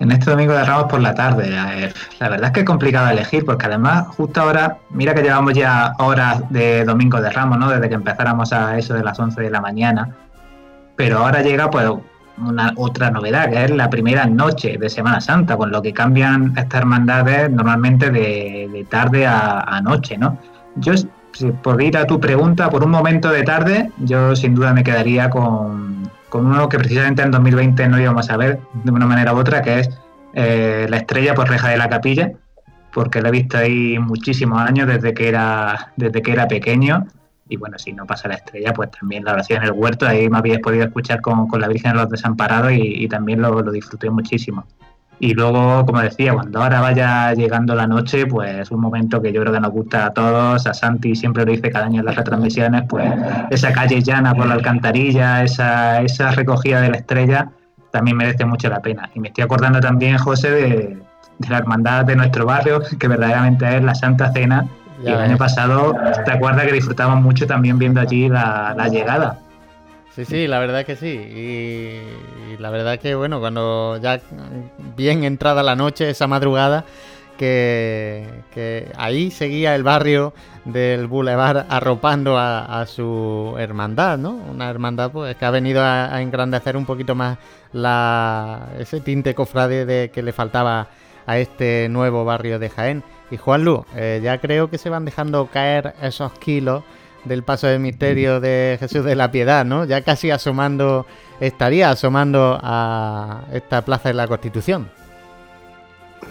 [SPEAKER 12] En este domingo de Ramos por la tarde, la verdad es que es complicado elegir, porque además, justo ahora, mira que llevamos ya horas de domingo de Ramos, ¿no? Desde que empezáramos a eso de las 11 de la mañana. Pero ahora llega, pues, una otra novedad, que es la primera noche de Semana Santa, con lo que cambian estas hermandades normalmente de, de tarde a, a noche, ¿no? Yo, si por ir a tu pregunta, por un momento de tarde, yo sin duda me quedaría con, con uno que precisamente en 2020 no íbamos a ver de una manera u otra, que es eh, la estrella por reja de la capilla, porque lo he visto ahí muchísimos años desde que era, desde que era pequeño. Y bueno, si no pasa la estrella, pues también la oración en el huerto, ahí me habías podido escuchar con, con la Virgen de los Desamparados y, y también lo, lo disfruté muchísimo. Y luego, como decía, cuando ahora vaya llegando la noche, pues es un momento que yo creo que nos gusta a todos. A Santi siempre lo dice cada año en las retransmisiones, pues esa calle llana por la alcantarilla, esa, esa recogida de la estrella, también merece mucho la pena. Y me estoy acordando también, José, de, de la hermandad de nuestro barrio, que verdaderamente es la Santa Cena. y el
[SPEAKER 1] ves.
[SPEAKER 12] año pasado, ¿te acuerdas que disfrutamos mucho también viendo allí la, la llegada?
[SPEAKER 1] Sí, sí, la verdad que sí. Y, la verdad que, bueno, cuando ya bien entrada la noche, esa madrugada, que, que ahí seguía el barrio del Boulevard arropando a, su hermandad, ¿no? Una hermandad pues, que ha venido a, engrandecer un poquito más la, ese tinte cofrade de, que le faltaba a este nuevo barrio de Jaén. Y Juanlu, eh, ya creo que se van dejando caer esos kilos del paso de misterio de Jesús de la Piedad, ¿no? Ya casi asomando, estaría asomando a esta plaza de la Constitución.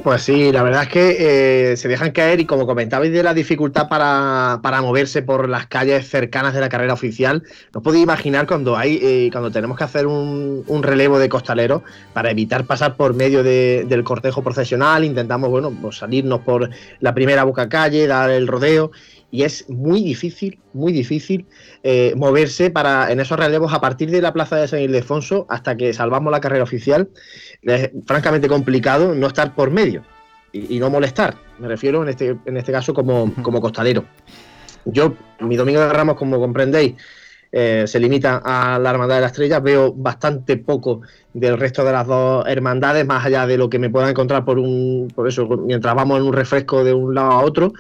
[SPEAKER 9] Pues sí, la verdad es que eh, se dejan caer y como comentabais de la dificultad para, para moverse por las calles cercanas de la carrera oficial, no podéis imaginar cuando hay eh, cuando tenemos que hacer un, relevo de costalero para evitar pasar por medio de- del cortejo procesional, intentamos bueno pues salirnos por la primera boca calle, dar el rodeo y es muy difícil, muy difícil eh, moverse para en esos relevos a partir de la plaza de San Ildefonso hasta que salvamos la carrera oficial. Es francamente complicado no estar por medio y, y no molestar. Me refiero en este, en este caso como, como costalero. Yo, mi domingo de Ramos, como comprendéis, eh, se limita a la Hermandad de la Estrella. Veo bastante poco del resto de las dos hermandades, más allá de lo que me pueda encontrar por un, por eso, mientras vamos en un refresco de un lado a otro.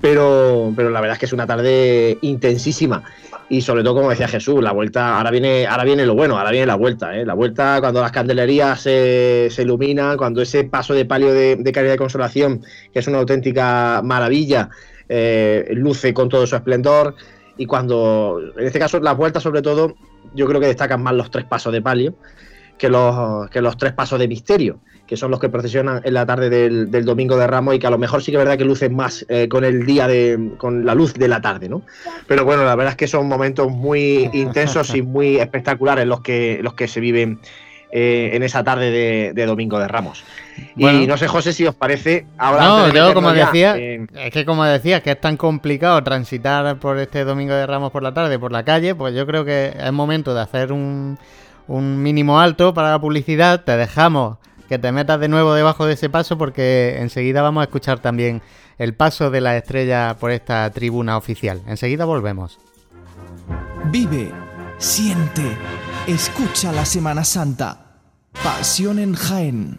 [SPEAKER 9] Pero, pero la verdad es que es una tarde intensísima. Y sobre todo, como decía Jesús, la vuelta, ahora viene, ahora viene lo bueno, ahora viene la vuelta, ¿eh? La vuelta cuando las candelerías se, se iluminan, cuando ese paso de palio de, de caridad y consolación, que es una auténtica maravilla, eh, luce con todo su esplendor. Y cuando, en este caso, las vueltas, sobre todo, yo creo que destacan más los tres pasos de palio que los, que los tres pasos de misterio, que son los que procesionan en la tarde del, domingo de Ramos y que a lo mejor sí que es verdad que lucen más eh, con el día de, con la luz de la tarde, ¿no? Pero bueno, la verdad es que son momentos muy intensos y muy espectaculares los que, los que se viven eh, en esa tarde de, de domingo de Ramos.
[SPEAKER 1] Bueno.
[SPEAKER 9] Y no sé, José, si os parece. Ahora
[SPEAKER 1] no,
[SPEAKER 9] de
[SPEAKER 1] yo como decía, es que como decía, que es tan complicado transitar por este domingo de Ramos por la tarde, por la calle, pues yo creo que es momento de hacer un, un mínimo alto para la publicidad. Te dejamos que te metas de nuevo debajo de ese paso porque enseguida vamos a escuchar también el paso de la estrella por esta tribuna oficial. Enseguida volvemos.
[SPEAKER 11] Vive, siente, escucha la Semana Santa. Pasión en.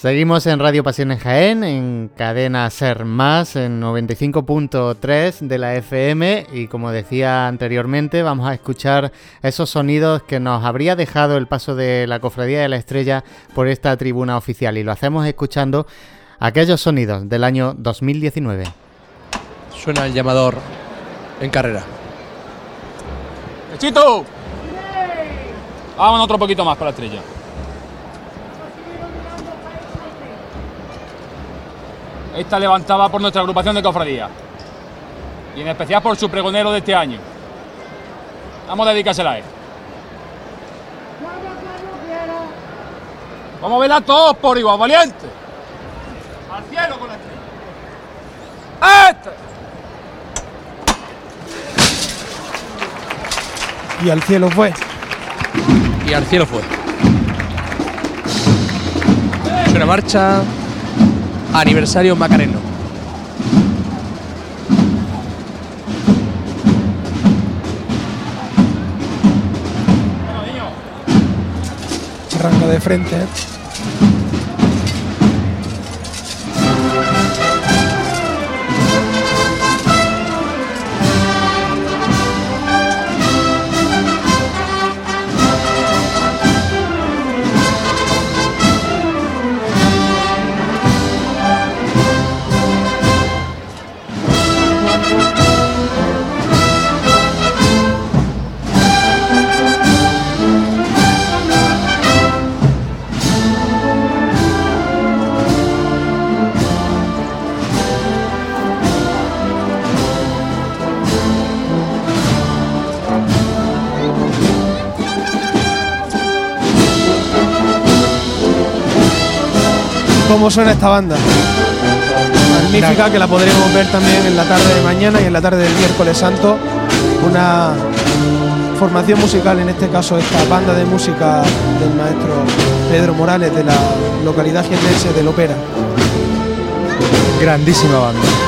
[SPEAKER 1] Seguimos en Radio Pasiones Jaén, en cadena Ser Más, en 95.3 de la FM y como decía anteriormente vamos a escuchar esos sonidos que nos habría dejado el paso de la Cofradía de la Estrella por esta tribuna oficial y lo hacemos escuchando aquellos sonidos del año 2019.
[SPEAKER 18] Suena el llamador en carrera.
[SPEAKER 19] ¡Echito! Vámonos otro poquito más para la estrella. Esta levantada por nuestra agrupación de cofradía. Y en especial por su pregonero de este año. Vamos a dedicársela a él. Vamos a verla todos por igual, valiente. Al cielo con la estrella. ¡Este!
[SPEAKER 16] Y al cielo fue.
[SPEAKER 18] Y al cielo fue. Es una marcha aniversario Macareno.
[SPEAKER 16] Arranca de frente. Cómo suena esta banda. Magnífica, que la podremos ver también en la tarde de mañana y en la tarde del miércoles santo. Una formación musical, en este caso esta banda de música del maestro Pedro Morales de la localidad jiennense del Opera.
[SPEAKER 15] Grandísima banda.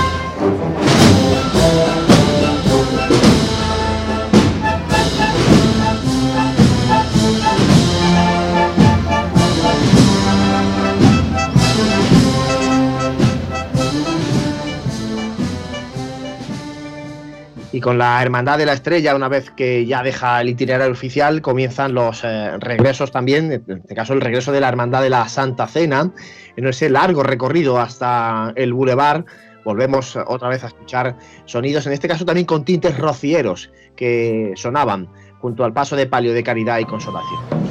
[SPEAKER 9] Con la Hermandad de la Estrella, una vez que ya deja el itinerario oficial, comienzan los eh, regresos también, en este caso el regreso de la Hermandad de la Santa Cena, en ese largo recorrido hasta el Boulevard. Volvemos otra vez a escuchar sonidos, en este caso también con tintes rocieros que sonaban junto al paso de palio de caridad y consolación.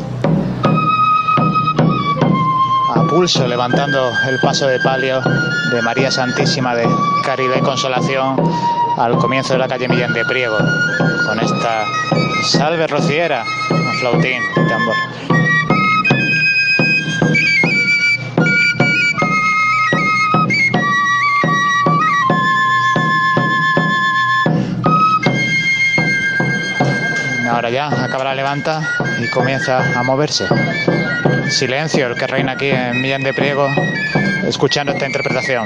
[SPEAKER 8] A pulso, levantando el paso de palio de María Santísima de Caridad y Consolación al comienzo de la calle Millán de Priego, con esta salve rociera, un flautín tambor. Ahora ya acaba la levanta y comienza a moverse. Silencio el que reina aquí en Millán de Priego, escuchando esta interpretación.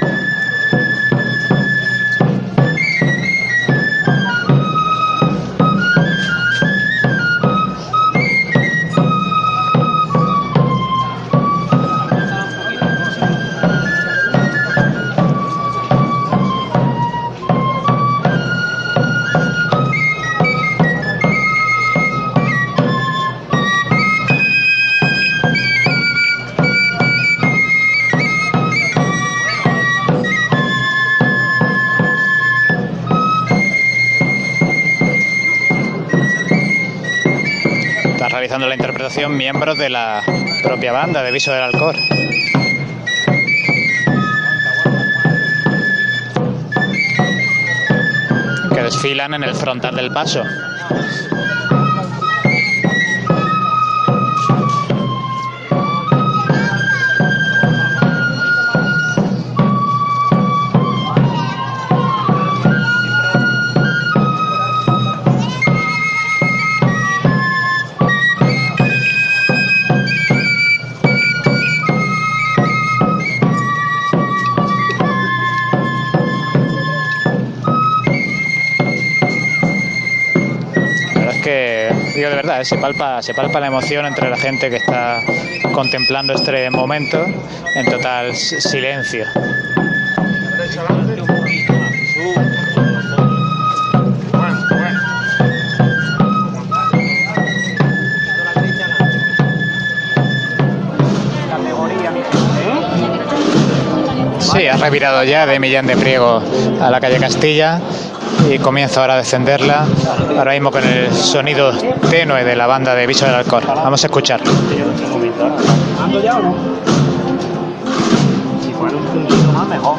[SPEAKER 8] La interpretación miembros de la propia banda de Viso del Alcor. Que desfilan en el frontal del paso. Se, palpa, se palpa la emoción entre la gente que está contemplando este momento en total silencio. Sí, ha revirado ya de Millán de Priego a la calle Castilla y comienza ahora a descenderla, ahora mismo con el sonido tenue de la banda de Viso del Alcor. Vamos a escuchar.
[SPEAKER 17] ¿Ando ya o no? Si fuera un puntito más, mejor.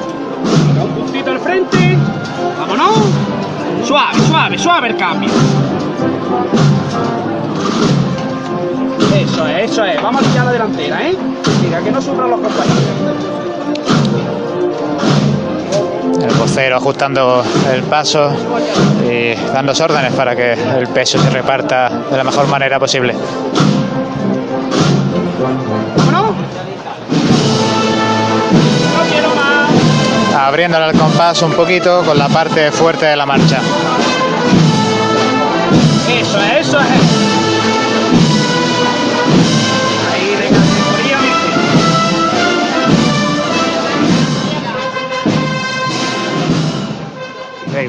[SPEAKER 17] Un puntito al frente. Vámonos. Suave, suave, suave el cambio. Eso es, eso es. Vamos a limpiar la delantera, ¿eh? Mira, que no sufran los compañeros.
[SPEAKER 8] El vocero ajustando el paso y dando órdenes para que el peso se reparta de la mejor manera posible. Abriéndole al compás un poquito con la parte fuerte de la marcha.
[SPEAKER 17] Eso es, eso es.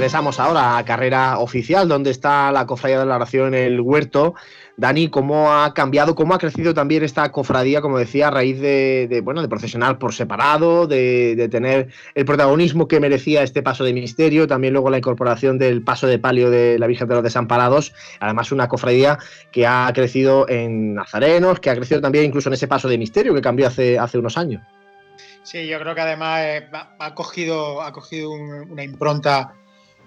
[SPEAKER 9] Regresamos ahora a carrera oficial, donde está la cofradía de la oración en el huerto. Dani, ¿cómo ha cambiado, cómo ha crecido también esta cofradía, como decía, a raíz de, bueno, de procesionar por separado, de, tener el protagonismo que merecía este paso de misterio, también luego la incorporación del paso de palio de la Virgen de los Desamparados, además una cofradía que ha crecido en nazarenos, que ha crecido también incluso en ese paso de misterio que cambió hace, unos años.
[SPEAKER 3] Sí, yo creo que además eh, ha cogido, ha cogido un, una impronta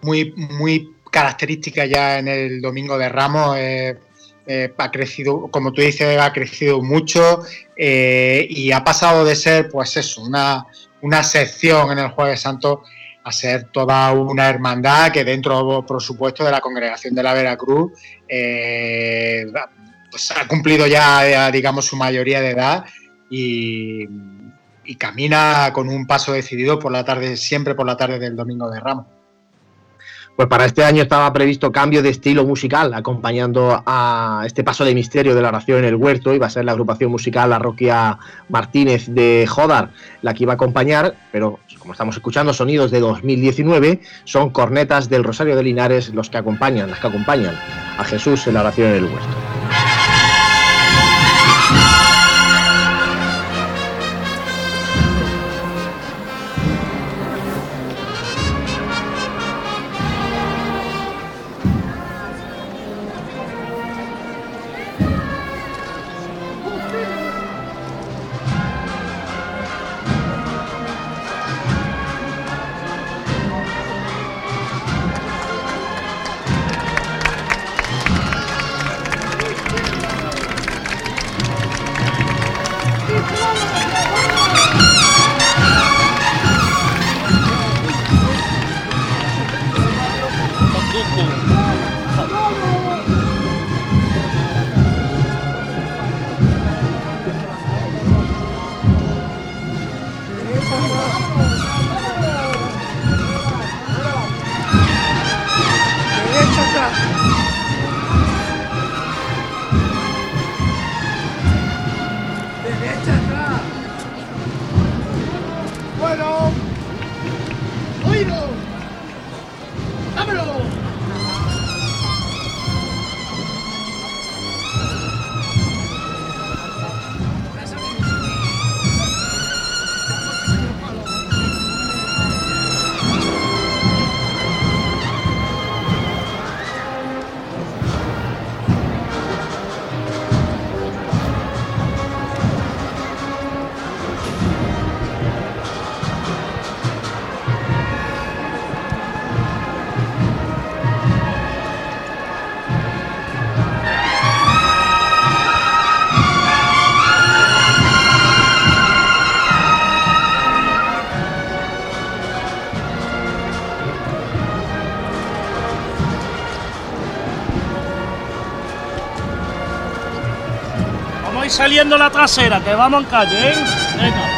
[SPEAKER 3] muy, muy característica ya en el Domingo de Ramos. Eh, eh, ha crecido, como tú dices, ha crecido mucho eh, y ha pasado de ser, pues eso, una, una sección en el Jueves Santo a ser toda una hermandad que dentro, por supuesto, de la congregación de la Veracruz, pues ha cumplido ya, digamos, su mayoría de edad y, y camina con un paso decidido por la tarde, siempre por la tarde del Domingo de Ramos.
[SPEAKER 9] Pues para este año estaba previsto cambio de estilo musical, acompañando a este paso de misterio de la oración en el huerto. Iba a ser la agrupación musical La Roquia Martínez de Jodar la que iba a acompañar, pero como estamos escuchando sonidos de 2019, son cornetas del Rosario de Linares los que acompañan, las que acompañan a Jesús en la oración en el huerto.
[SPEAKER 7] Saliendo la trasera, que vamos en calle, ¿eh? Venga.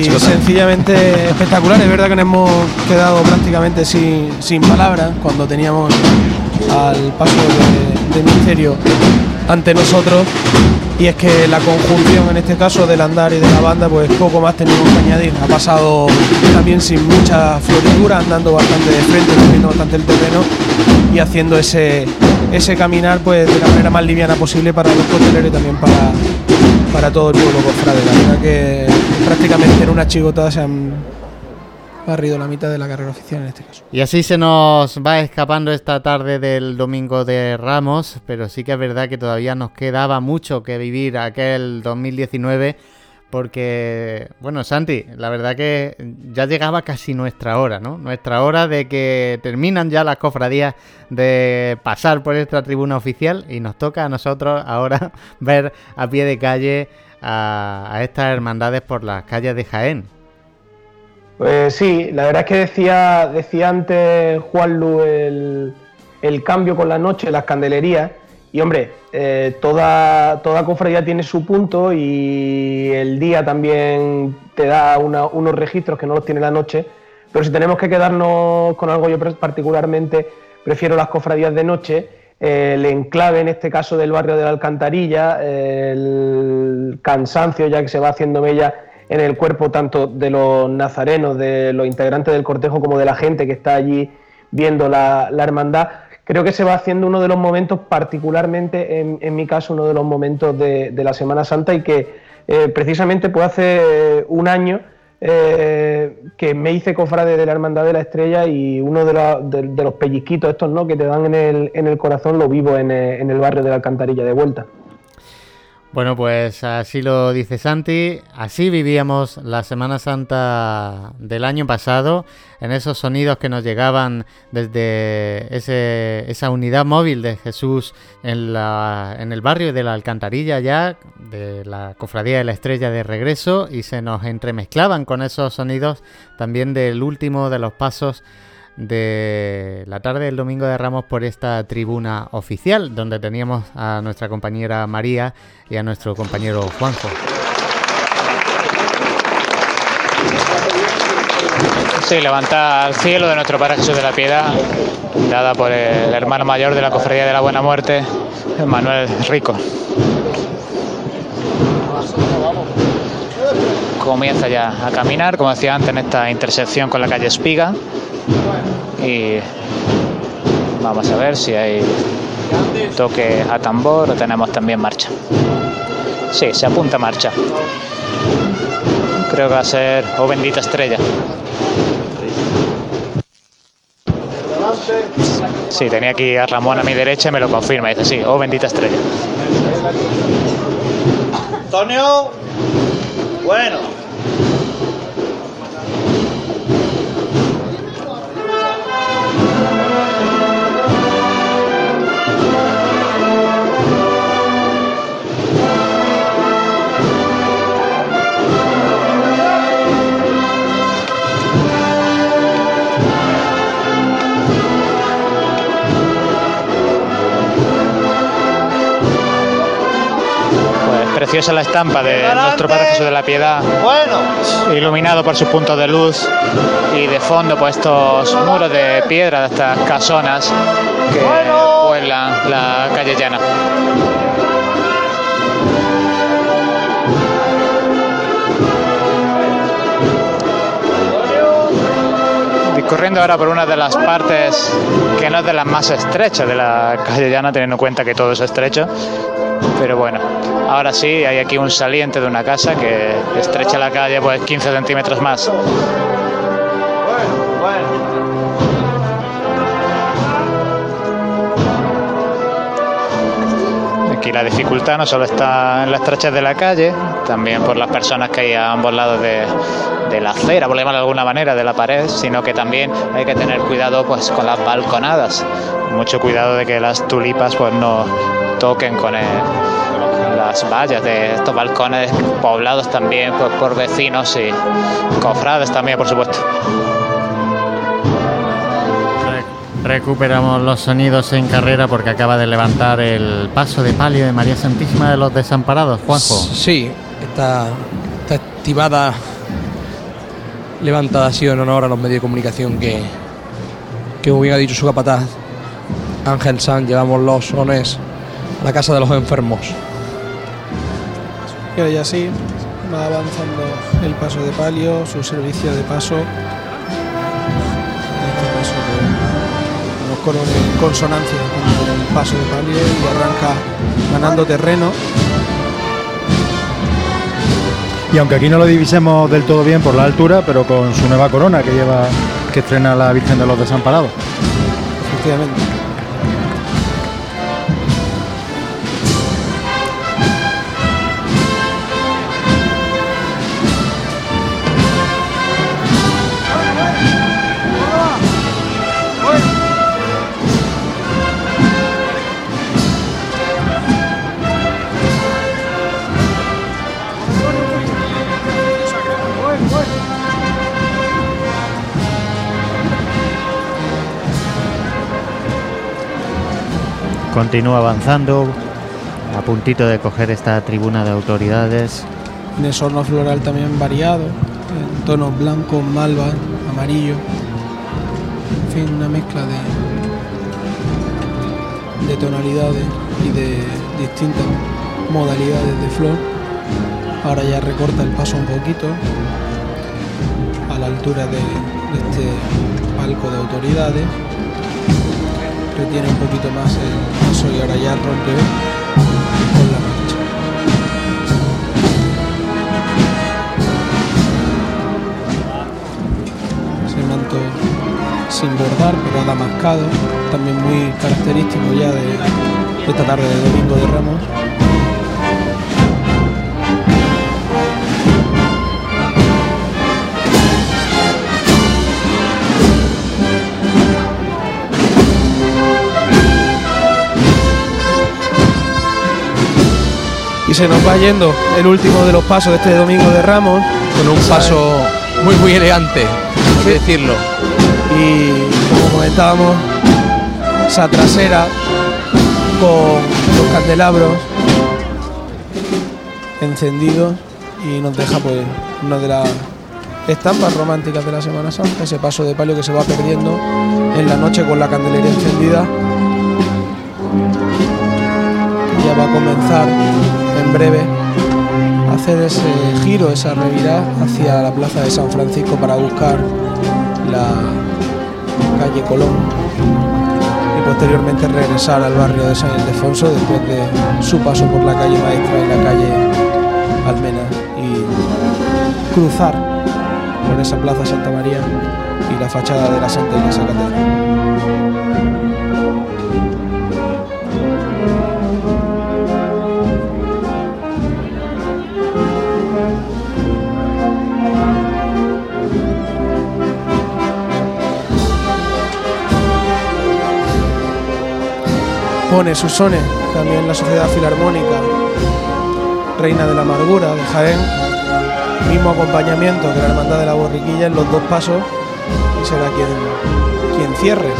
[SPEAKER 16] Y
[SPEAKER 18] chicos.
[SPEAKER 16] sencillamente espectacular. Es verdad que nos hemos quedado prácticamente sin, sin palabras cuando teníamos al paso de, de Misterio ante nosotros. Y es que la conjunción en este caso del andar y de la banda, pues poco más tenemos que añadir. Ha pasado también sin mucha floridura, andando bastante de frente, moviendo bastante el terreno y haciendo ese, ese caminar pues de la manera más liviana posible para los costeleros y también para, para todo el pueblo cofrade. La verdad que prácticamente en una chigotada se han barrido la mitad de la carrera oficial en este caso.
[SPEAKER 1] Y así se nos va escapando esta tarde del domingo de Ramos, pero sí que es verdad que todavía nos quedaba mucho que vivir aquel 2019, porque, bueno, Santi, la verdad que ya llegaba casi nuestra hora, ¿no? Nuestra hora de que terminan ya las cofradías de pasar por esta tribuna oficial y nos toca a nosotros ahora ver a pie de calle a, estas hermandades por las calles de Jaén.
[SPEAKER 2] Pues sí, la verdad es que decía, decía antes Juanlu el, el cambio con la noche, las candelerías. Y hombre, eh, toda, toda cofradía tiene su punto y el día también te da una- unos registros que no los tiene la noche. Pero si tenemos que quedarnos con algo, yo particularmente prefiero las cofradías de noche. el enclave, en este caso del barrio de la Alcantarilla, el cansancio ya que se va haciendo mella en el cuerpo tanto de los nazarenos, de los integrantes del cortejo, como de la gente que está allí viendo la hermandad. Creo que se va haciendo uno de los momentos, particularmente en, mi caso, uno de los momentos de, la Semana Santa y que eh, precisamente pues hace un año eh, que me hice cofrade de la Hermandad de la Estrella y uno de, los pellizquitos estos ¿no? que te dan en el, el corazón lo vivo en, eh, en el barrio de la Alcantarilla de vuelta.
[SPEAKER 1] Bueno, pues así lo dice Santi, así vivíamos la Semana Santa del año pasado, en esos sonidos que nos llegaban desde ese- esa unidad móvil de Jesús en, la, en el barrio de la Alcantarilla ya, de la Cofradía de la Estrella de regreso, y se nos entremezclaban con esos sonidos también del último de los pasos de la tarde del domingo de Ramos por esta tribuna oficial, donde teníamos a nuestra compañera María y a nuestro compañero Juanjo.
[SPEAKER 8] Sí, levanta al cielo de nuestro Padre de la Piedad, dada por el hermano mayor de la Cofradía de la Buena Muerte, Manuel Rico. Comienza ya a caminar, como decía antes, en esta intersección con la calle Espiga. Y vamos a ver si hay toque a tambor o tenemos también marcha. Sí, se apunta marcha. Creo que va a ser Oh bendita estrella. Sí, tenía aquí a Ramón a mi derecha y me lo confirma. Dice, sí, oh bendita estrella.
[SPEAKER 13] Antonio. Bueno.
[SPEAKER 8] Preciosa la estampa de nuestro Padre Jesús de la Piedad,
[SPEAKER 13] Bueno.
[SPEAKER 8] iluminado por sus puntos de luz y de fondo pues estos muros de piedra de estas casonas que pueblan la calle llana. Discurriendo ahora por una de las partes que no es de las más estrechas de la calle llana, teniendo en cuenta que todo es estrecho. Pero bueno, ahora sí, hay aquí un saliente de una casa que estrecha la calle pues 15 centímetros más. Aquí la dificultad no solo está en las estrechez de la calle, también por las personas que hay a ambos lados de, de la acera, por llamarlo de alguna manera, de la pared, sino que también hay que tener cuidado pues con las balconadas. Mucho cuidado de que las tulipas pues no toquen con el- las vallas de estos balcones poblados también pues, por vecinos y cofrades también, por supuesto.
[SPEAKER 1] Recuperamos los sonidos en carrera porque acaba de levantar el paso de palio de María Santísima de los Desamparados, Juanjo.
[SPEAKER 18] Sí, está, está estimada levantada ha sido en honor a los medios de comunicación que, que como bien ha dicho su capataz, Ángel San, llevamos los sones la casa de los enfermos.
[SPEAKER 16] Y ahora ya sí, va avanzando el paso de palio, su servicio de paso. En este caso con unos coros en consonancia con el paso de palio y arranca ganando terreno.
[SPEAKER 15] Y aunque aquí no lo divisemos del todo bien por la altura, pero con su nueva corona que lleva, que estrena la Virgen de los Desamparados.
[SPEAKER 16] Efectivamente.
[SPEAKER 1] Continúa avanzando, a puntito de coger esta tribuna de autoridades.
[SPEAKER 16] De sorno floral también variado, en tonos blanco, malva, amarillo. En fin, una mezcla de, de tonalidades y de distintas modalidades de flor. Ahora ya recorta el paso un poquito a la altura de, de este palco de autoridades. Retiene un poquito más el paso y ahora ya rompe con la marcha. Ese manto sin bordar, pero adamascado, también muy característico ya de esta tarde de Domingo de Ramos. Y se nos va yendo el último de los pasos de este Domingo de Ramos.
[SPEAKER 18] Con un paso muy, muy elegante, que decirlo.
[SPEAKER 16] Y como comentábamos, esa trasera con los candelabros encendidos y nos deja pues una de las estampas románticas de la Semana Santa, ese paso de palio que se va perdiendo en la noche con la candelería encendida. Y ya va a comenzar en breve hacer ese giro, esa revirada hacia la plaza de San Francisco para buscar la calle Colón y posteriormente regresar al barrio de San Ildefonso después de su paso por la calle Maestra y la calle Almena y cruzar por esa plaza Santa María y la fachada de la Santa Iglesia Catedral. Pone sus sones también la Sociedad Filarmónica Reina de la Amargura de Jaén, mismo acompañamiento que la Hermandad de la Borriquilla en los dos pasos y será quien, quien cierre.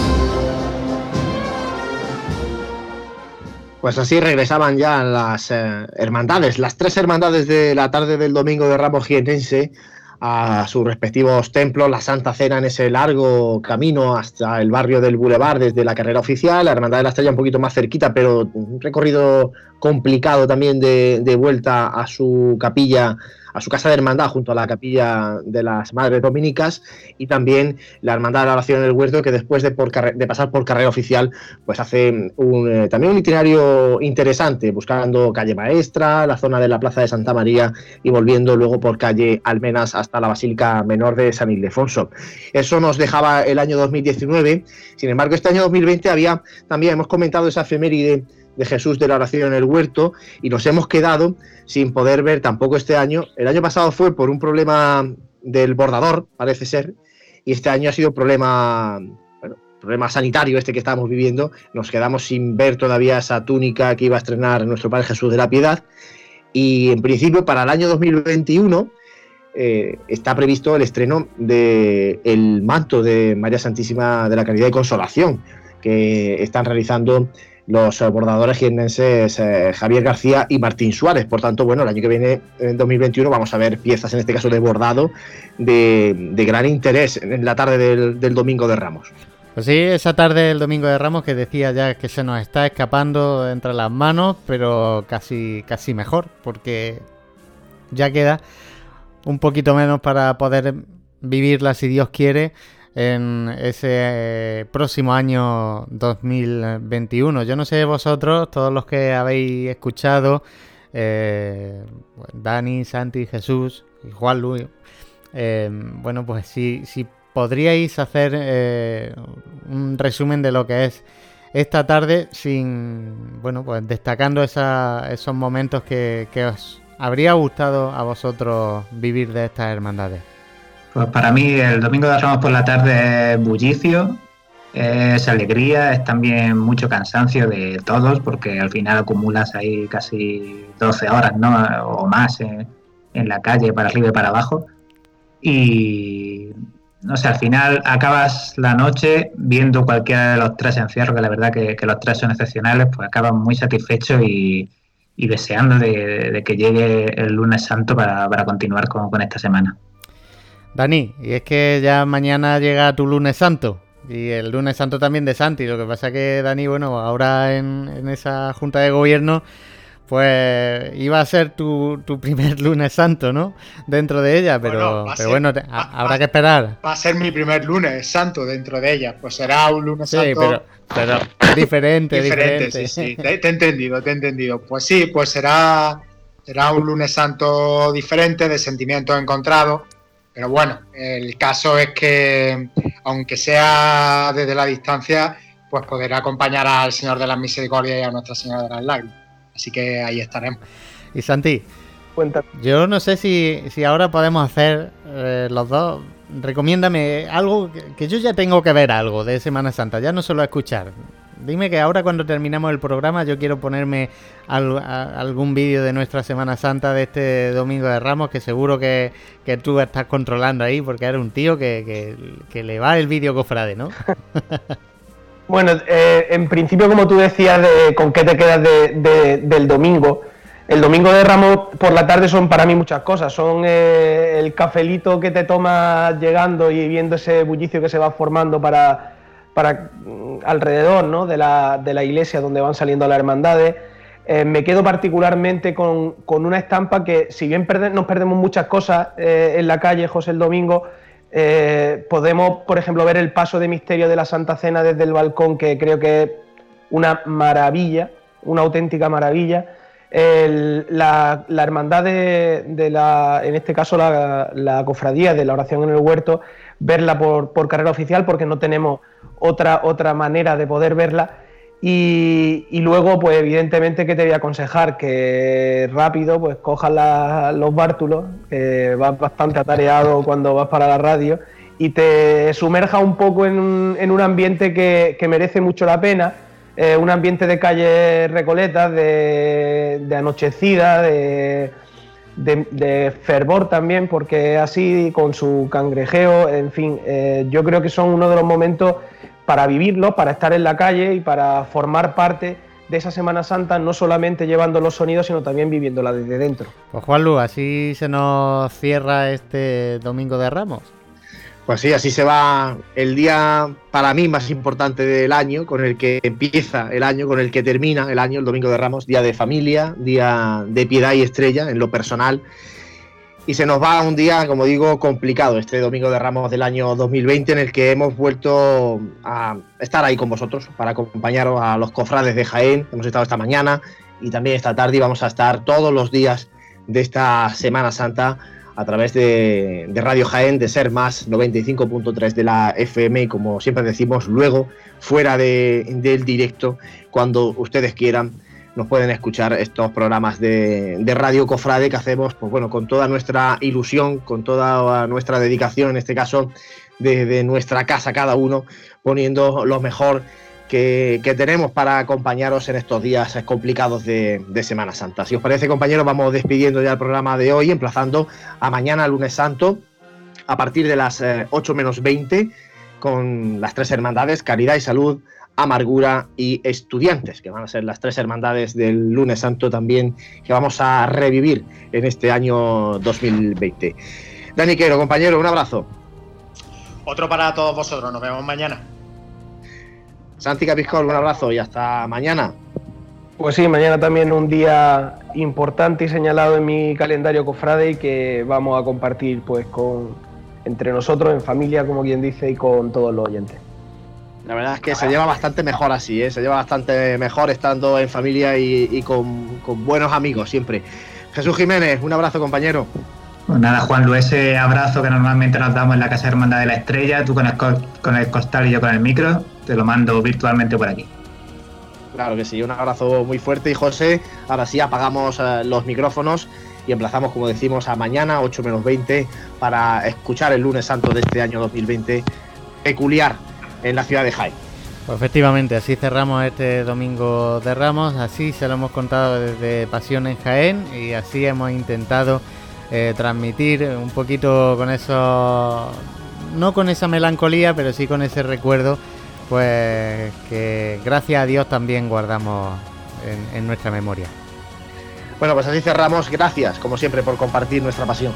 [SPEAKER 9] Pues así regresaban ya las eh, hermandades, las tres hermandades de la tarde del domingo de Ramos Jienense a sus respectivos templos, la Santa Cena en ese largo camino hasta el barrio del Boulevard desde la carrera oficial, la Hermandad de la Estrella un poquito más cerquita, pero un recorrido complicado también de, de vuelta a su capilla a su casa de hermandad junto a la capilla de las Madres Dominicas y también la Hermandad de la Oración en el Huerto que después de, por de pasar por carrera oficial pues hace un, eh, también un itinerario interesante buscando calle Maestra, la zona de la Plaza de Santa María y volviendo luego por calle Almenas hasta la Basílica Menor de San Ildefonso. Eso nos dejaba el año 2019, sin embargo este año 2020 había también, hemos comentado esa efeméride de Jesús de la oración en el huerto y nos hemos quedado sin poder ver tampoco este año. El año pasado fue por un problema del bordador, parece ser, y este año ha sido problema, bueno, problema sanitario este que estamos viviendo. Nos quedamos sin ver todavía esa túnica que iba a estrenar nuestro Padre Jesús de la Piedad y en principio para el año 2021 eh, está previsto el estreno del el manto de María Santísima de la Caridad y Consolación que están realizando los bordadores jiennenses eh, Javier García y Martín Suárez. Por tanto, bueno, el año que viene, en 2021, vamos a ver piezas, en este caso de bordado, de, gran interés en la tarde del, domingo de Ramos.
[SPEAKER 1] Pues sí, esa tarde del domingo de Ramos que decía ya que se nos está escapando entre las manos, pero casi, casi mejor, porque ya queda un poquito menos para poder vivirla si Dios quiere en ese eh, próximo año 2021. Yo no sé vosotros, todos los que habéis escuchado, eh, Dani, Santi, Jesús y Juan Luis, eh, bueno, pues si, si podríais hacer un resumen de lo que es esta tarde sin, bueno, pues destacando esos momentos que, que os habría gustado a vosotros vivir de estas hermandades.
[SPEAKER 12] Pues para mí el domingo de Ramos por la tarde es bullicio, es alegría, es también mucho cansancio de todos, porque al final acumulas ahí casi 12 horas ¿no? o más en, la calle para arriba y para abajo. Y no sé, al final acabas la noche viendo cualquiera de los tres encierros, que la verdad que, los tres son excepcionales, pues acabas muy satisfecho y, deseando de, que llegue el lunes santo para, continuar con esta semana.
[SPEAKER 1] Dani, y es que ya mañana llega tu lunes santo. Y el lunes santo también de Santi. Lo que pasa que Dani, bueno, ahora en, esa junta de gobierno, pues iba a ser tu, primer lunes santo, ¿no? Dentro de ella, pero bueno, pero bueno habrá que esperar.
[SPEAKER 3] Va a ser mi primer lunes santo dentro de ella. Pues será un lunes santo.
[SPEAKER 1] Pero, pero diferente,
[SPEAKER 3] diferente. Sí, sí, te, te, he entendido, te he entendido. Pues sí, pues será, será un lunes santo diferente, de sentimientos encontrados pero bueno, el caso es que, aunque sea desde la distancia, pues poder acompañar al Señor de las Misericordias y a Nuestra Señora de las Lágrimas. Así que ahí estaremos.
[SPEAKER 1] Y Santi, yo no sé si, si ahora podemos hacer eh, los dos. Recomiéndame algo que, yo ya tengo que ver algo de Semana Santa, ya no solo escuchar. Dime que ahora cuando terminamos el programa yo quiero ponerme algún vídeo de nuestra Semana Santa de este Domingo de Ramos que seguro que, tú estás controlando ahí porque eres un tío que, le va el vídeo cofrade, ¿no?
[SPEAKER 2] bueno, eh, en principio como tú decías, de, ¿con qué te quedas del domingo? El domingo de Ramos por la tarde son para mí muchas cosas. Son eh, el cafelito que te tomas llegando y viendo ese bullicio que se va formando para para mm, alrededor ¿no? de, la, de, la, iglesia donde van saliendo las hermandades. Eh, me quedo particularmente con, con, una estampa que, si bien nos perdemos muchas cosas eh, en la calle José el Domingo, eh, podemos, por ejemplo, ver el paso de misterio de la Santa Cena desde el balcón, que creo que es una maravilla, una auténtica maravilla. la, la, hermandad de, de, la, en este caso la, la, cofradía de la oración en el huerto, verla por, por carrera oficial porque no tenemos otra, otra manera de poder verla. Y, luego, pues evidentemente que te voy a aconsejar que rápido pues cojas los bártulos, que vas bastante atareado cuando vas para la radio, y te sumerja un poco en un, en un ambiente que, merece mucho la pena, eh, un ambiente de calles recoletas, de, de anochecida, de, de, fervor también, porque así con su cangrejeo, en fin, eh, yo creo que son uno de los momentos para vivirlo, para estar en la calle y para formar parte de esa Semana Santa, no solamente llevando los sonidos, sino también viviéndola desde dentro.
[SPEAKER 1] Pues Juanlu, así se nos cierra este Domingo de Ramos.
[SPEAKER 9] Pues sí, así se va el día para mí más importante del año, con el que empieza el año, con el que termina el año, el Domingo de Ramos, día de familia, día de piedad y estrella en lo personal y se nos va un día, como digo, complicado, este domingo de Ramos del año 2020, en el que hemos vuelto a estar ahí con vosotros para acompañaros a los cofrades de Jaén. Hemos estado esta mañana y también esta tarde y vamos a estar todos los días de esta Semana Santa a través de, Radio Jaén, de Ser Más 95.3 de la FM y como siempre decimos, luego fuera del directo, cuando ustedes quieran nos pueden escuchar estos programas de, Radio Cofrade que hacemos pues bueno, con toda nuestra ilusión, con toda nuestra dedicación, en este caso desde nuestra casa cada uno, poniendo lo mejor que, tenemos para acompañaros en estos días complicados de, Semana Santa. Si os parece, compañeros, vamos despidiendo ya el programa de hoy, emplazando a mañana, lunes santo, a partir de las 8 eh, menos 20, con las tres hermandades, Caridad y Salud, Amargura y Estudiantes, que van a ser las tres hermandades del lunes santo también que vamos a revivir en este año 2020. Dani Quero, compañero, un abrazo.
[SPEAKER 3] Otro para todos vosotros, nos vemos mañana.
[SPEAKER 9] Santi Capiscol, un abrazo y hasta mañana.
[SPEAKER 2] Pues sí, mañana también un día importante y señalado en mi calendario cofrade y que vamos a compartir pues con entre nosotros, en familia, como quien dice, y con todos los oyentes.
[SPEAKER 9] La verdad es que se lleva bastante mejor así, ¿eh? se lleva bastante mejor estando en familia y, con, con, buenos amigos siempre. Jesús Jiménez, un abrazo compañero.
[SPEAKER 12] Pues nada, Juan Luis, ese abrazo que normalmente nos damos en la Casa Hermandad de la Estrella, tú con el, con el costal y yo con el micro, te lo mando virtualmente por aquí.
[SPEAKER 9] Claro que sí, un abrazo muy fuerte y José, ahora sí apagamos uh, los micrófonos y emplazamos, como decimos, a mañana 8 menos 20 para escuchar el lunes santo de este año 2020 peculiar en la ciudad de Jaén.
[SPEAKER 1] Pues efectivamente, así cerramos este domingo de Ramos, así se lo hemos contado desde Pasión en Jaén y así hemos intentado eh, transmitir un poquito con eso, no con esa melancolía, pero sí con ese recuerdo, pues que gracias a Dios también guardamos en, en nuestra memoria.
[SPEAKER 9] Bueno, pues así cerramos. Gracias, como siempre, por compartir nuestra pasión.